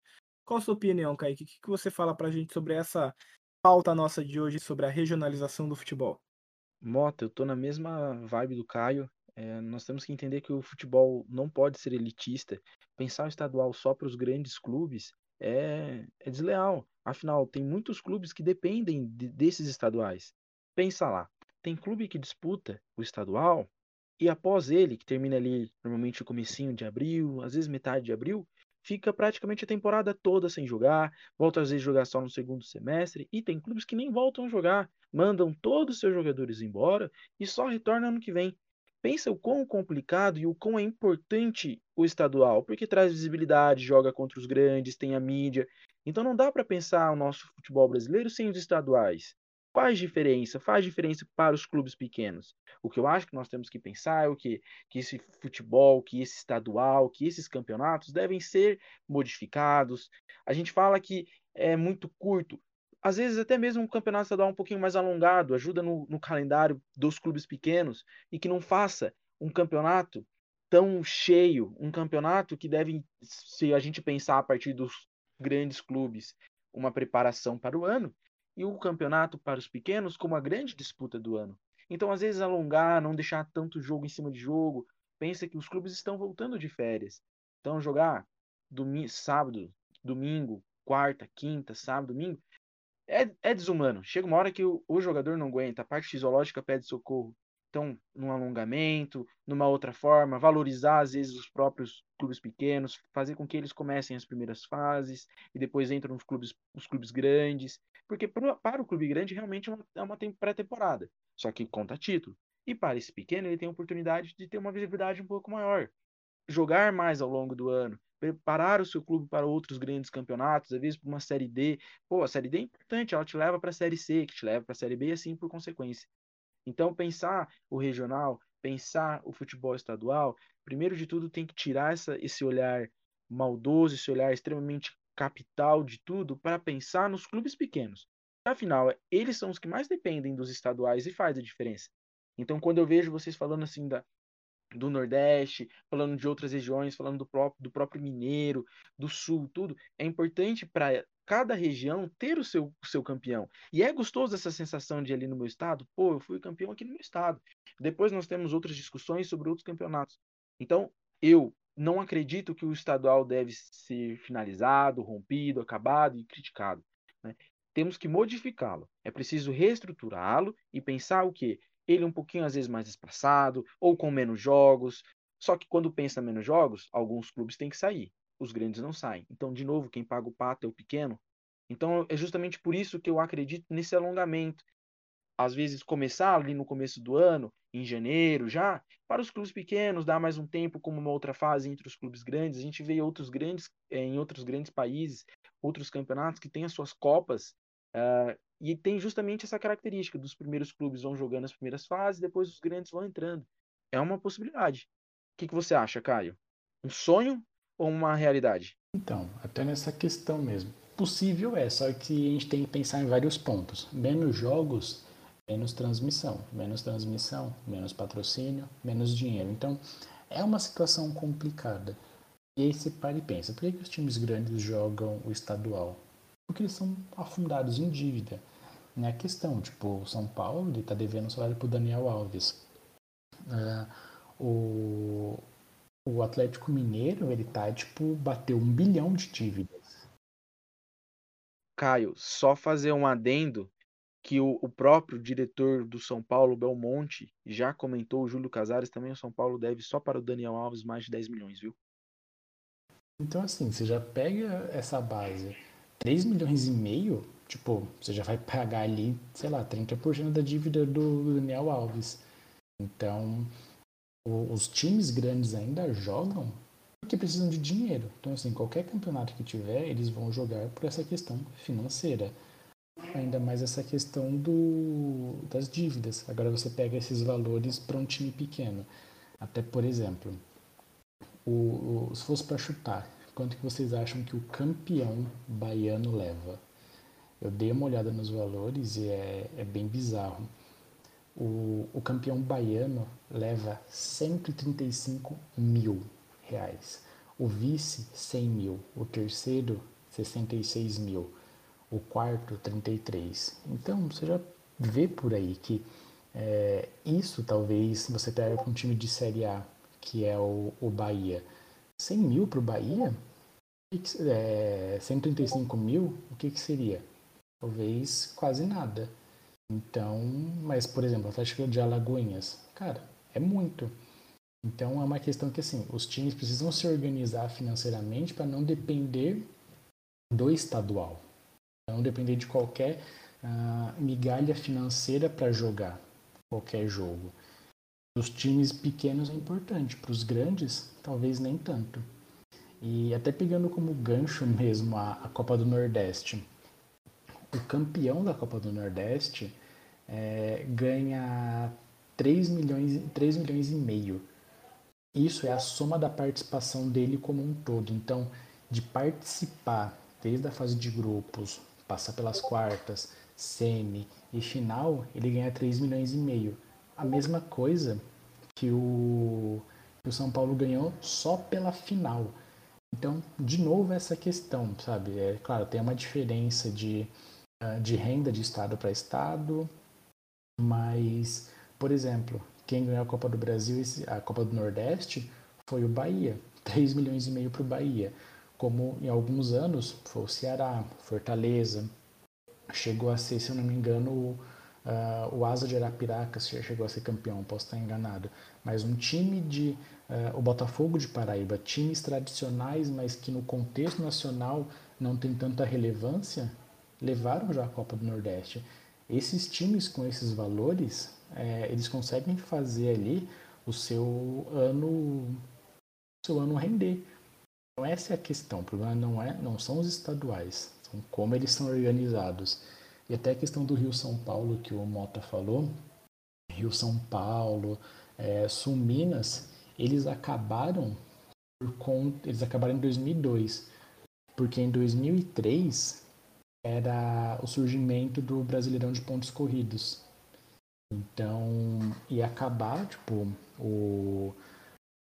qual a sua opinião, Kaique? O que, que você fala pra gente sobre essa pauta nossa de hoje, sobre a regionalização do futebol? Mota, eu tô na mesma vibe do Caio. É, nós temos que entender que o futebol não pode ser elitista. Pensar o estadual só para os grandes clubes é, é, desleal. Afinal, tem muitos clubes que dependem de, desses estaduais. Pensa lá, tem clube que disputa o estadual e após ele, que termina ali normalmente o comecinho de abril, às vezes metade de abril, fica praticamente a temporada toda sem jogar, volta às vezes a jogar só no segundo semestre, e tem clubes que nem voltam a jogar, mandam todos os seus jogadores embora e só retornam ano que vem. Pensa o quão complicado e o quão é importante o estadual, porque traz visibilidade, joga contra os grandes, tem a mídia. Então não dá para pensar o nosso futebol brasileiro sem os estaduais. Faz diferença, faz diferença para os clubes pequenos. O que eu acho que nós temos que pensar é o que, que esse futebol, que esse estadual, que esses campeonatos devem ser modificados. A gente fala que é muito curto. Às vezes, até mesmo um campeonato estadual um pouquinho mais alongado ajuda no, no calendário dos clubes pequenos e que não faça um campeonato tão cheio, um campeonato que deve, se a gente pensar a partir dos grandes clubes, uma preparação para o ano, e o campeonato para os pequenos como a grande disputa do ano. Então, às vezes, alongar, não deixar tanto jogo em cima de jogo. Pensa que os clubes estão voltando de férias. Então, jogar domingo, sábado, domingo, quarta, quinta, sábado, domingo, é, é desumano. Chega uma hora que o, o jogador não aguenta, a parte fisiológica pede socorro. Então, num alongamento, numa outra forma, valorizar às vezes os próprios clubes pequenos, fazer com que eles comecem as primeiras fases e depois entram os clubes, os clubes grandes. Porque para o clube grande realmente é uma, é pré-temporada, só que conta título. E para esse pequeno, ele tem a oportunidade de ter uma visibilidade um pouco maior. Jogar mais ao longo do ano, preparar o seu clube para outros grandes campeonatos, às vezes para uma Série D. Pô, a Série D é importante, ela te leva para a Série C, que te leva para a Série B, assim por consequência. Então, pensar o regional, pensar o futebol estadual, primeiro de tudo tem que tirar essa, esse olhar maldoso, esse olhar extremamente capital de tudo, para pensar nos clubes pequenos. Afinal, eles são os que mais dependem dos estaduais e faz a diferença. Então, quando eu vejo vocês falando assim da, do Nordeste, falando de outras regiões, falando do próprio, do próprio Mineiro, do Sul, tudo, é importante para cada região ter o seu, o seu campeão. E é gostoso essa sensação de ali no meu estado, pô, eu fui campeão aqui no meu estado. Depois nós temos outras discussões sobre outros campeonatos. Então, eu não acredito que o estadual deve ser finalizado, rompido, acabado e criticado. Né? Temos que modificá-lo. É preciso reestruturá-lo e pensar o que ele um pouquinho às vezes mais espaçado ou com menos jogos. Só que quando pensa menos jogos, alguns clubes têm que sair os grandes não saem. Então, de novo, quem paga o pato é o pequeno. Então, é justamente por isso que eu acredito nesse alongamento. Às vezes, começar ali no começo do ano, em janeiro já, para os clubes pequenos, dar mais um tempo como uma outra fase entre os clubes grandes. A gente vê outros grandes, é, em outros grandes países, outros campeonatos que têm as suas copas, uh, e tem justamente essa característica dos primeiros clubes vão jogando as primeiras fases, depois os grandes vão entrando. É uma possibilidade. O que, que você acha, Caio? Um sonho ou uma realidade? Então, até nessa questão mesmo. Possível é, só que a gente tem que pensar em vários pontos. Menos jogos, menos transmissão. Menos transmissão, menos patrocínio, menos dinheiro. Então, é uma situação complicada. E aí você para e pensa, por que, os times grandes jogam o estadual? Porque eles são afundados em dívida. é a questão. Tipo, o São Paulo ele tá devendo salário pro Daniel Alves. Uh, o, o Atlético Mineiro, ele tá, tipo, bateu um bilhão de dívidas. Caio, só fazer um adendo que o, o, próprio diretor do São Paulo, Belmonte, já comentou, o Júlio Casares também, o São Paulo deve só para o Daniel Alves mais de 10 milhões, viu? Então, assim, você já pega essa base, 3 milhões e meio, tipo, você já vai pagar ali, sei lá, 30% da dívida do Daniel Alves. Então, os times grandes ainda jogam porque precisam de dinheiro. Então, assim, qualquer campeonato que tiver, eles vão jogar por essa questão financeira ainda mais essa questão do, das dívidas. Agora você pega esses valores para um time pequeno. Até, por exemplo, o, o se fosse para chutar, quanto que vocês acham que o campeão baiano leva? Eu dei uma olhada nos valores e é, é bem bizarro. O, o campeão baiano leva 135 mil reais. O vice, 100 mil. O terceiro, 66 mil o quarto 33. Então você já vê por aí que é, isso talvez você pega para um time de Série A, que é o, o Bahia. 100 mil para o Bahia? É, 135 mil, o que, que seria? Talvez quase nada. Então, mas por exemplo, o Atlético de Alagoinhas, cara, é muito. Então é uma questão que assim, os times precisam se organizar financeiramente para não depender do estadual. Não depender de qualquer uh, migalha financeira para jogar qualquer jogo. Os times pequenos é importante, para os grandes, talvez nem tanto. E até pegando como gancho mesmo a, a Copa do Nordeste. O campeão da Copa do Nordeste é, ganha 3 milhões, 3 milhões e meio. Isso é a soma da participação dele como um todo. Então, de participar desde a fase de grupos, passar pelas quartas, semi e final, ele ganha 3 milhões e meio. A mesma coisa que o, que o São Paulo ganhou só pela final. Então, de novo, essa questão, sabe? É claro, tem uma diferença de, de renda de estado para estado, mas, por exemplo, quem ganhou a Copa do Brasil, a Copa do Nordeste, foi o Bahia. 3 milhões e meio para o Bahia como em alguns anos foi o Ceará, Fortaleza, chegou a ser, se eu não me engano, o, uh, o Asa de Arapiraca chegou a ser campeão, posso estar enganado, mas um time de, uh, o Botafogo de Paraíba, times tradicionais, mas que no contexto nacional não tem tanta relevância, levaram já a Copa do Nordeste. Esses times com esses valores, é, eles conseguem fazer ali o seu ano, seu ano render então essa é a questão. O problema não, é, não são os estaduais, são como eles são organizados. E até a questão do Rio São Paulo que o Mota falou, Rio São Paulo, é, Sul Minas, eles acabaram por conta, eles acabaram em 2002, porque em 2003 era o surgimento do Brasileirão de pontos corridos. Então, ia acabar, tipo, o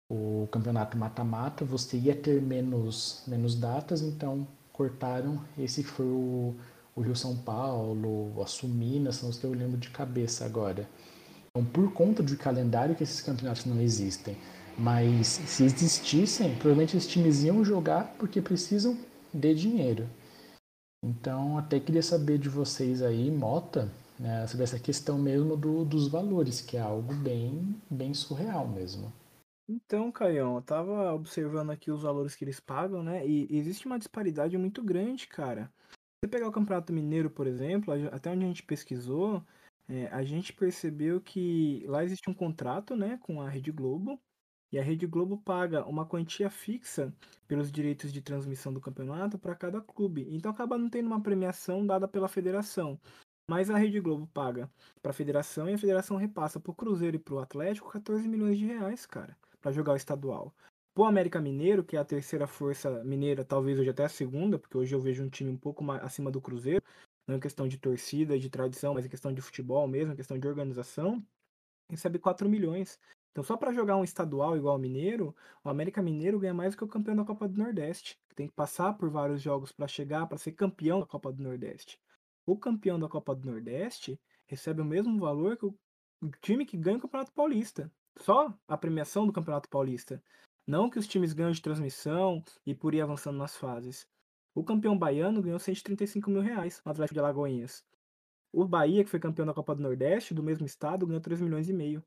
o campeonato mata-mata, você ia ter menos, menos datas, então cortaram. Esse foi o, o Rio São Paulo, a Suminas, são os que eu lembro de cabeça agora. Então, por conta do calendário que esses campeonatos não existem. Mas se existissem, provavelmente esses times iam jogar porque precisam de dinheiro. Então, até queria saber de vocês aí, Mota, né, sobre essa questão mesmo do, dos valores, que é algo bem, bem surreal mesmo. Então, Caião, eu tava observando aqui os valores que eles pagam, né? E existe uma disparidade muito grande, cara. Se você pegar o Campeonato Mineiro, por exemplo, até onde a gente pesquisou, é, a gente percebeu que lá existe um contrato, né, com a Rede Globo, e a Rede Globo paga uma quantia fixa pelos direitos de transmissão do campeonato para cada clube. Então acaba não tendo uma premiação dada pela federação. Mas a Rede Globo paga para a federação e a federação repassa para o Cruzeiro e para o Atlético 14 milhões de reais, cara para jogar o estadual. O América Mineiro, que é a terceira força mineira, talvez hoje até a segunda, porque hoje eu vejo um time um pouco mais acima do Cruzeiro, não é questão de torcida, de tradição, mas é questão de futebol mesmo, é questão de organização, recebe 4 milhões. Então, só para jogar um estadual igual o Mineiro, o América Mineiro ganha mais do que o campeão da Copa do Nordeste, que tem que passar por vários jogos para chegar, para ser campeão da Copa do Nordeste. o campeão da Copa do Nordeste recebe o mesmo valor que o time que ganha o Campeonato Paulista. Só a premiação do Campeonato Paulista. Não que os times ganham de transmissão e por ir avançando nas fases. O campeão baiano ganhou 135 mil reais no Atlético de Alagoinhas. O Bahia, que foi campeão da Copa do Nordeste, do mesmo estado, ganhou 3 milhões e meio.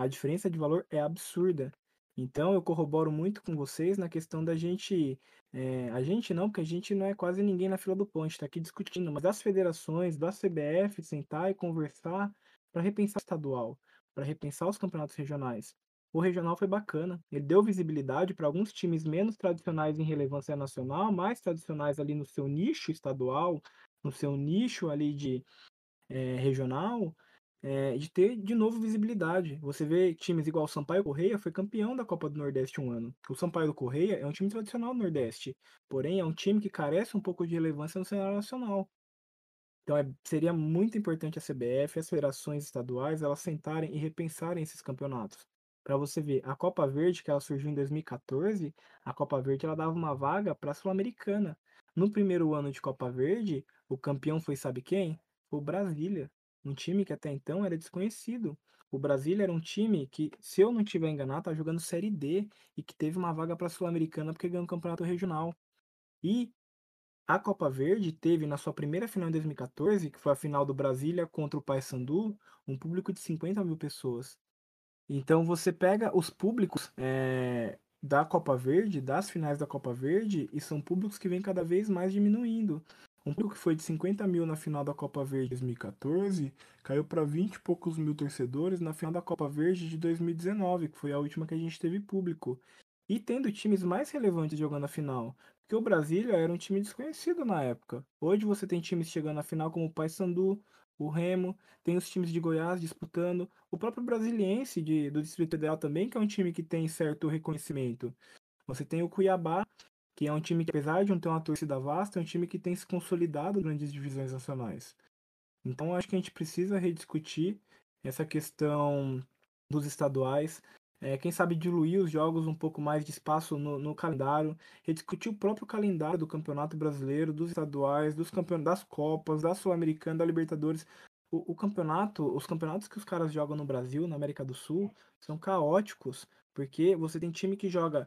A diferença de valor é absurda. Então eu corroboro muito com vocês na questão da gente. É, a gente não, porque a gente não é quase ninguém na fila do gente está aqui discutindo, mas das federações, da CBF, sentar e conversar para repensar o estadual, para repensar os campeonatos regionais. O regional foi bacana, ele deu visibilidade para alguns times menos tradicionais em relevância nacional, mais tradicionais ali no seu nicho estadual, no seu nicho ali de é, regional, é, de ter de novo visibilidade. Você vê times igual o Sampaio Correia foi campeão da Copa do Nordeste um ano. O Sampaio Correia é um time tradicional do Nordeste, porém é um time que carece um pouco de relevância no cenário nacional. Então é, seria muito importante a CBF, as federações estaduais, elas sentarem e repensarem esses campeonatos. Para você ver, a Copa Verde, que ela surgiu em 2014, a Copa Verde ela dava uma vaga para a Sul-Americana. No primeiro ano de Copa Verde, o campeão foi sabe quem? O Brasília um time que até então era desconhecido. O Brasília era um time que, se eu não estiver enganado, tá jogando Série D e que teve uma vaga para Sul-Americana porque ganhou um campeonato regional. E a Copa Verde teve na sua primeira final em 2014, que foi a final do Brasília contra o Paysandu, um público de 50 mil pessoas. Então você pega os públicos é, da Copa Verde, das finais da Copa Verde, e são públicos que vêm cada vez mais diminuindo. Um público que foi de 50 mil na final da Copa Verde de 2014 caiu para 20 e poucos mil torcedores na final da Copa Verde de 2019, que foi a última que a gente teve público. E tendo times mais relevantes jogando a final. Porque o Brasília era um time desconhecido na época. Hoje você tem times chegando à final como o Paysandu, o Remo, tem os times de Goiás disputando, o próprio Brasiliense de, do Distrito Federal também, que é um time que tem certo reconhecimento. Você tem o Cuiabá, que é um time que, apesar de não ter uma torcida vasta, é um time que tem se consolidado em grandes divisões nacionais. Então, acho que a gente precisa rediscutir essa questão dos estaduais, é, quem sabe diluir os jogos um pouco mais de espaço no, no, calendário, rediscutir o próprio calendário do Campeonato Brasileiro, dos estaduais, dos campeonatos das Copas, da Sul-Americana, da Libertadores. O, o, campeonato, os campeonatos que os caras jogam no Brasil, na América do Sul, são caóticos, porque você tem time que joga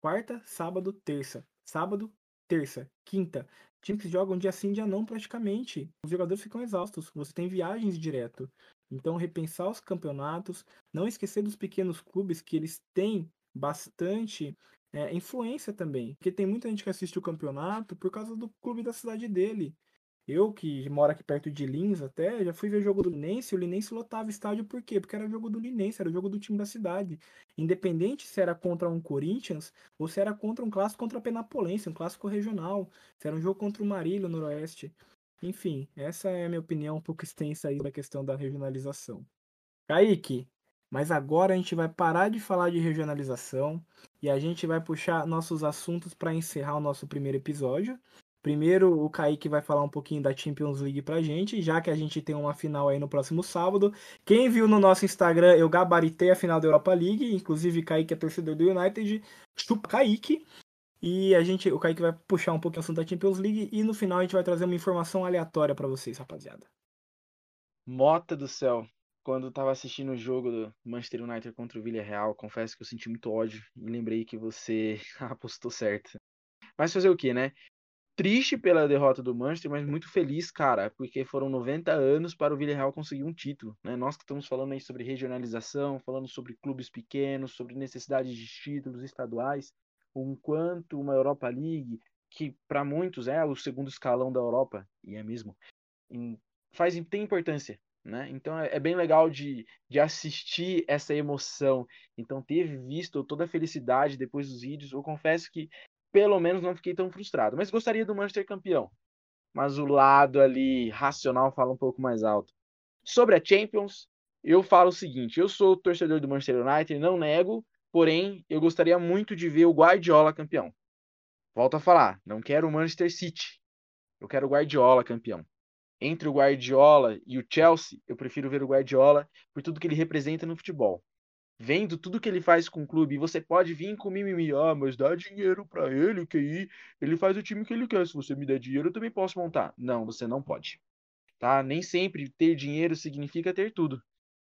quarta, sábado, terça. Sábado, terça, quinta. Times que jogam dia sim, dia não, praticamente. Os jogadores ficam exaustos. Você tem viagens direto. Então, repensar os campeonatos. Não esquecer dos pequenos clubes que eles têm bastante é, influência também. Porque tem muita gente que assiste o campeonato por causa do clube da cidade dele. Eu, que moro aqui perto de Lins até, já fui ver jogo do Linense, o Linense lotava estádio por quê? Porque era jogo do Linense, era o jogo do time da cidade. Independente se era contra um Corinthians ou se era contra um clássico contra a Penapolense, um clássico regional, se era um jogo contra o Marília, no Noroeste. Enfim, essa é a minha opinião um pouco extensa aí da questão da regionalização. Kaique, mas agora a gente vai parar de falar de regionalização e a gente vai puxar nossos assuntos para encerrar o nosso primeiro episódio. Primeiro, o Kaique vai falar um pouquinho da Champions League pra gente, já que a gente tem uma final aí no próximo sábado. Quem viu no nosso Instagram, eu gabaritei a final da Europa League, inclusive Kaique é torcedor do United, chupa Kaique. E a gente, o Kaique vai puxar um pouquinho o assunto da Champions League e no final a gente vai trazer uma informação aleatória para vocês, rapaziada. Mota do céu. Quando eu tava assistindo o jogo do Manchester United contra o Villarreal, confesso que eu senti muito ódio e lembrei que você apostou certo. Mas fazer o que, né? Triste pela derrota do Manchester, mas muito feliz, cara, porque foram 90 anos para o Villarreal conseguir um título, né? Nós que estamos falando aí sobre regionalização, falando sobre clubes pequenos, sobre necessidade de títulos estaduais, o quanto uma Europa League, que para muitos é o segundo escalão da Europa, e é mesmo, faz tem importância, né? Então é, é, bem legal de, de assistir essa emoção. Então ter visto toda a felicidade depois dos vídeos, eu confesso que pelo menos não fiquei tão frustrado. Mas gostaria do Manchester campeão. Mas o lado ali racional fala um pouco mais alto. Sobre a Champions, eu falo o seguinte: eu sou torcedor do Manchester United, não nego, porém eu gostaria muito de ver o Guardiola campeão. Volto a falar, não quero o Manchester City. Eu quero o Guardiola campeão. Entre o Guardiola e o Chelsea, eu prefiro ver o Guardiola por tudo que ele representa no futebol vendo tudo que ele faz com o clube, você pode vir com mimimi, ah, mas dá dinheiro para ele, que aí ele faz o time que ele quer. Se você me der dinheiro, eu também posso montar. Não, você não pode. tá? Nem sempre ter dinheiro significa ter tudo,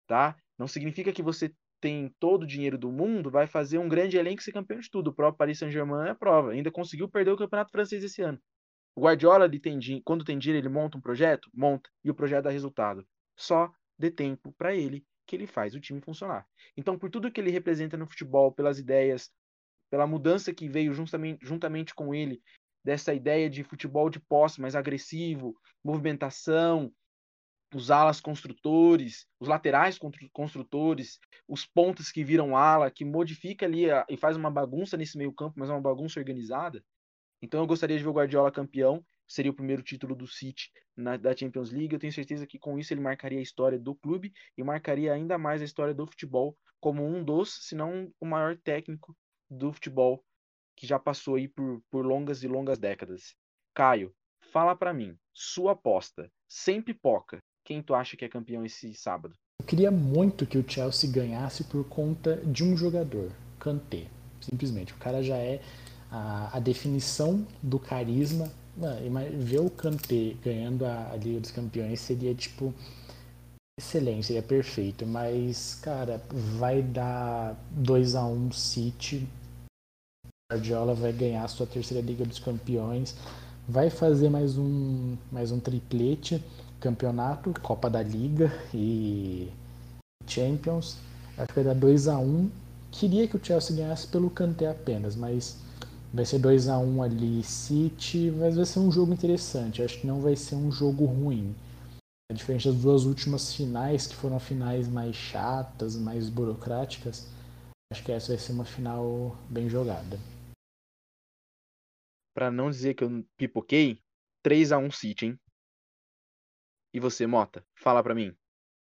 tá? Não significa que você tem todo o dinheiro do mundo, vai fazer um grande elenco ser campeão de tudo. O próprio Paris Saint-Germain é prova. Ainda conseguiu perder o Campeonato Francês esse ano. O Guardiola, ele tem, quando tem dinheiro, ele monta um projeto? Monta. E o projeto dá resultado. Só dê tempo para ele que ele faz o time funcionar. Então, por tudo que ele representa no futebol, pelas ideias, pela mudança que veio juntamente, juntamente com ele, dessa ideia de futebol de posse mais agressivo, movimentação, os alas construtores, os laterais construtores, os pontas que viram ala, que modifica ali a, e faz uma bagunça nesse meio campo, mas é uma bagunça organizada. Então eu gostaria de ver o Guardiola campeão, seria o primeiro título do City na, da Champions League. Eu tenho certeza que com isso ele marcaria a história do clube e marcaria ainda mais a história do futebol como um dos, se não o maior técnico do futebol que já passou aí por, por longas e longas décadas. Caio, fala para mim, sua aposta, sem pipoca, quem tu acha que é campeão esse sábado? Eu queria muito que o Chelsea ganhasse por conta de um jogador, Kanté. Simplesmente, o cara já é a, a definição do carisma. Ver o Kanté ganhando a, a Liga dos Campeões seria tipo excelente, seria perfeito, mas cara, vai dar 2 a 1 um City. Guardiola vai ganhar a sua terceira Liga dos Campeões, vai fazer mais um mais um triplete campeonato, Copa da Liga e Champions. Acho que vai dar 2 a 1 um. Queria que o Chelsea ganhasse pelo Kanté apenas, mas vai ser 2 a 1 um ali City, mas vai ser um jogo interessante. Acho que não vai ser um jogo ruim. A diferença das duas últimas finais, que foram finais mais chatas, mais burocráticas, acho que essa vai ser uma final bem jogada. Para não dizer que eu pipoquei, 3 a 1 City, hein? E você, Mota? Fala pra mim.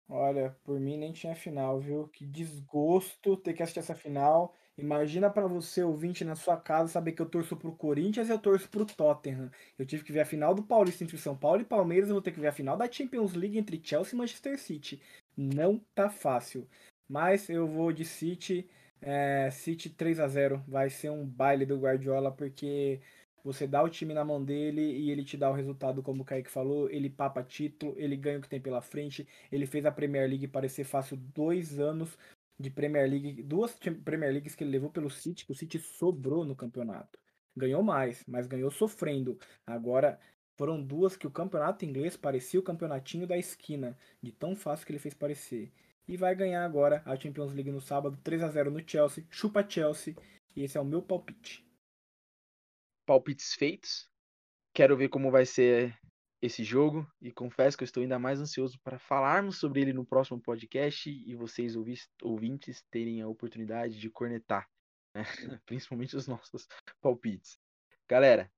Olha, por mim nem tinha final, viu? Que desgosto ter que assistir essa final. Imagina para você, ouvinte, na sua casa, saber que eu torço pro Corinthians e eu torço pro Tottenham. Eu tive que ver a final do Paulista entre São Paulo e Palmeiras, eu vou ter que ver a final da Champions League entre Chelsea e Manchester City. Não tá fácil. Mas eu vou de City, é, City 3 a 0 Vai ser um baile do Guardiola, porque você dá o time na mão dele e ele te dá o resultado, como o Kaique falou. Ele papa título, ele ganha o que tem pela frente. Ele fez a Premier League parecer fácil dois anos de Premier League, duas Premier Leagues que ele levou pelo City, que o City sobrou no campeonato. Ganhou mais, mas ganhou sofrendo. Agora foram duas que o campeonato inglês parecia o campeonatinho da esquina, de tão fácil que ele fez parecer. E vai ganhar agora a Champions League no sábado, 3 a 0 no Chelsea. Chupa Chelsea. E esse é o meu palpite palpites feitos. Quero ver como vai ser esse jogo e confesso que eu estou ainda mais ansioso para falarmos sobre ele no próximo podcast e vocês ouvintes terem a oportunidade de cornetar, né? principalmente os nossos palpites. Galera,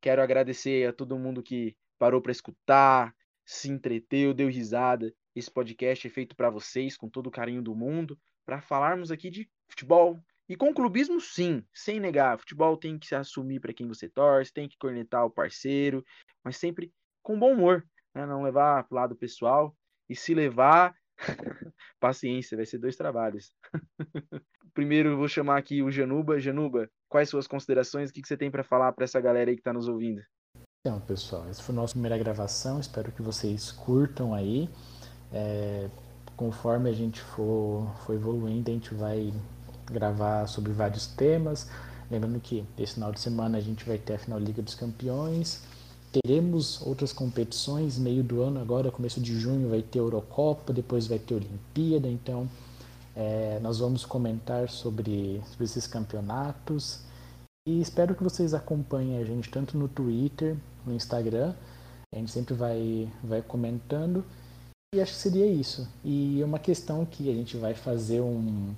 quero agradecer a todo mundo que parou para escutar, se entreteu, deu risada. Esse podcast é feito para vocês com todo o carinho do mundo, para falarmos aqui de futebol, e com clubismo, sim, sem negar. Futebol tem que se assumir para quem você torce, tem que cornetar o parceiro, mas sempre com bom humor, né? não levar para o lado pessoal. E se levar, paciência, vai ser dois trabalhos. Primeiro, vou chamar aqui o Januba. Januba, quais suas considerações? O que você tem para falar para essa galera aí que está nos ouvindo? Então, pessoal, essa foi a nossa primeira gravação. Espero que vocês curtam aí. É, conforme a gente for, for evoluindo, a gente vai gravar sobre vários temas. Lembrando que esse final de semana a gente vai ter a final Liga dos Campeões. Teremos outras competições, meio do ano agora, começo de junho vai ter Eurocopa, depois vai ter Olimpíada, então é, nós vamos comentar sobre, sobre esses campeonatos. E espero que vocês acompanhem a gente tanto no Twitter, no Instagram. A gente sempre vai, vai comentando. E acho que seria isso. E é uma questão que a gente vai fazer um,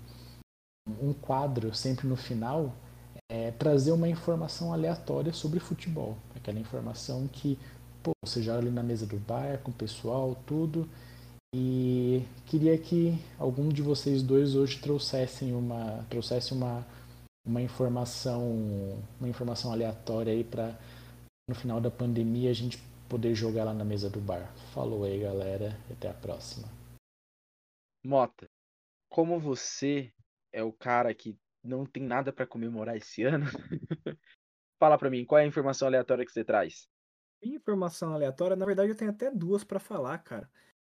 um quadro sempre no final é trazer uma informação aleatória sobre futebol. Aquela informação que pô, você joga ali na mesa do bar com o pessoal, tudo. E queria que algum de vocês dois hoje trouxessem uma trouxesse uma, uma informação uma informação aleatória aí para no final da pandemia a gente poder jogar lá na mesa do bar. Falou aí, galera, até a próxima. Mota, como você é o cara que não tem nada para comemorar esse ano. Fala para mim, qual é a informação aleatória que você traz? Informação aleatória, na verdade eu tenho até duas para falar, cara.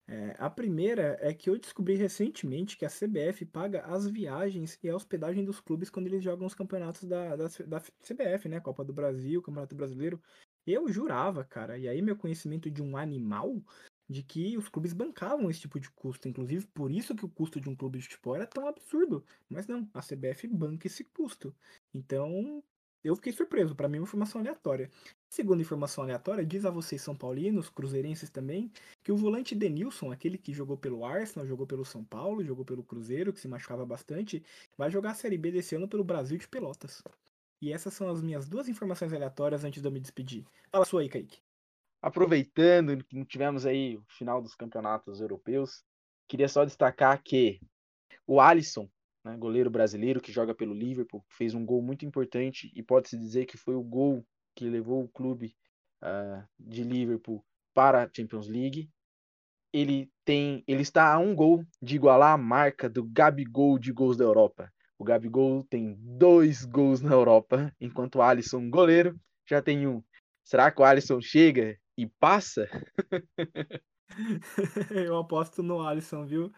É, a primeira é que eu descobri recentemente que a CBF paga as viagens e a hospedagem dos clubes quando eles jogam os campeonatos da, da, da CBF, né? Copa do Brasil, Campeonato Brasileiro. Eu jurava, cara, e aí meu conhecimento de um animal de que os clubes bancavam esse tipo de custo. Inclusive, por isso que o custo de um clube de futebol era tão absurdo. Mas não, a CBF banca esse custo. Então, eu fiquei surpreso. Para mim, é uma informação aleatória. Segunda informação aleatória, diz a vocês São Paulinos, cruzeirenses também, que o volante Denilson, aquele que jogou pelo Arsenal, jogou pelo São Paulo, jogou pelo Cruzeiro, que se machucava bastante, vai jogar a Série B desse ano pelo Brasil de Pelotas. E essas são as minhas duas informações aleatórias antes de eu me despedir. Fala sua aí, Kaique. Aproveitando que tivemos aí o final dos campeonatos europeus, queria só destacar que o Alisson, né, goleiro brasileiro que joga pelo Liverpool, fez um gol muito importante e pode-se dizer que foi o gol que levou o clube uh, de Liverpool para a Champions League. Ele tem, ele está a um gol de igualar a marca do Gabigol de gols da Europa. O Gabigol tem dois gols na Europa, enquanto o Alisson, goleiro, já tem um. Será que o Alisson chega e passa? Eu aposto no Alisson, viu?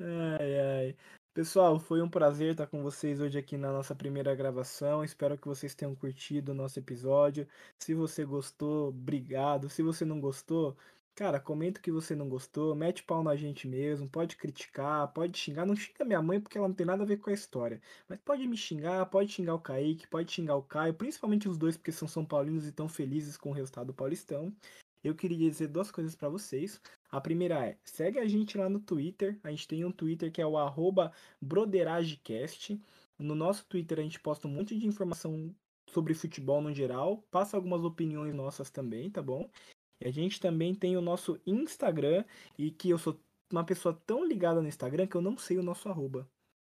Ai, ai. Pessoal, foi um prazer estar com vocês hoje aqui na nossa primeira gravação. Espero que vocês tenham curtido o nosso episódio. Se você gostou, obrigado. Se você não gostou, cara, comenta que você não gostou, mete pau na gente mesmo, pode criticar, pode xingar. Não xinga minha mãe porque ela não tem nada a ver com a história. Mas pode me xingar, pode xingar o Kaique, pode xingar o Caio, principalmente os dois porque são São Paulinos e estão felizes com o resultado do Paulistão. Eu queria dizer duas coisas para vocês. A primeira é, segue a gente lá no Twitter. A gente tem um Twitter que é o arroba broderagecast. No nosso Twitter a gente posta um monte de informação sobre futebol no geral. Passa algumas opiniões nossas também, tá bom? E a gente também tem o nosso Instagram. E que eu sou uma pessoa tão ligada no Instagram que eu não sei o nosso arroba.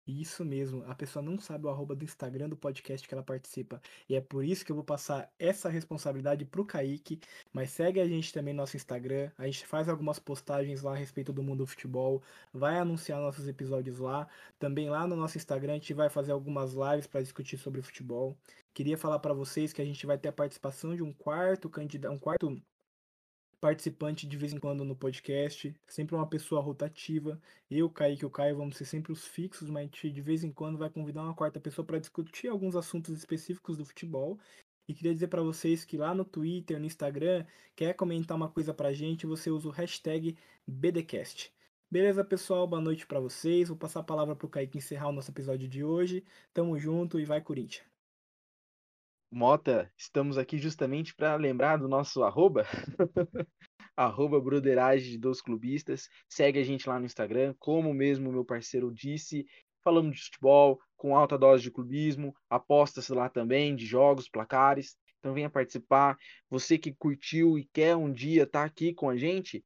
Isso mesmo, a pessoa não sabe o arroba do Instagram do podcast que ela participa. E é por isso que eu vou passar essa responsabilidade pro Kaique. Mas segue a gente também no nosso Instagram. A gente faz algumas postagens lá a respeito do mundo do futebol. Vai anunciar nossos episódios lá. Também lá no nosso Instagram a gente vai fazer algumas lives para discutir sobre futebol. Queria falar para vocês que a gente vai ter a participação de um quarto candidato, um quarto participante de vez em quando no podcast, sempre uma pessoa rotativa. Eu, Kaique e o Caio vamos ser sempre os fixos, mas a gente de vez em quando vai convidar uma quarta pessoa para discutir alguns assuntos específicos do futebol. E queria dizer para vocês que lá no Twitter, no Instagram, quer comentar uma coisa pra gente, você usa o hashtag BDcast. Beleza, pessoal? Boa noite para vocês. Vou passar a palavra pro Kaique encerrar o nosso episódio de hoje. Tamo junto e vai Corinthians. Mota, estamos aqui justamente para lembrar do nosso arroba, arroba dos clubistas. Segue a gente lá no Instagram, como mesmo meu parceiro disse, falamos de futebol com alta dose de clubismo, apostas lá também de jogos, placares. Então venha participar. Você que curtiu e quer um dia estar tá aqui com a gente,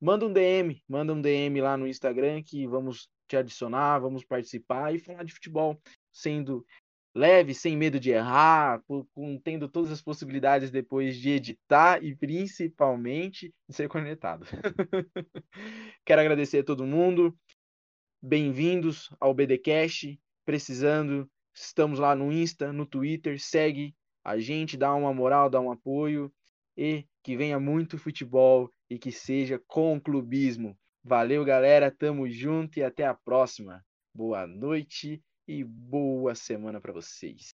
manda um DM, manda um DM lá no Instagram que vamos te adicionar, vamos participar e falar de futebol, sendo leve, sem medo de errar, tendo todas as possibilidades depois de editar e principalmente de ser conectado. Quero agradecer a todo mundo. Bem-vindos ao BDcast. Precisando, estamos lá no Insta, no Twitter, segue a gente, dá uma moral, dá um apoio e que venha muito futebol e que seja com clubismo. Valeu, galera, tamo junto e até a próxima. Boa noite e boa semana para vocês.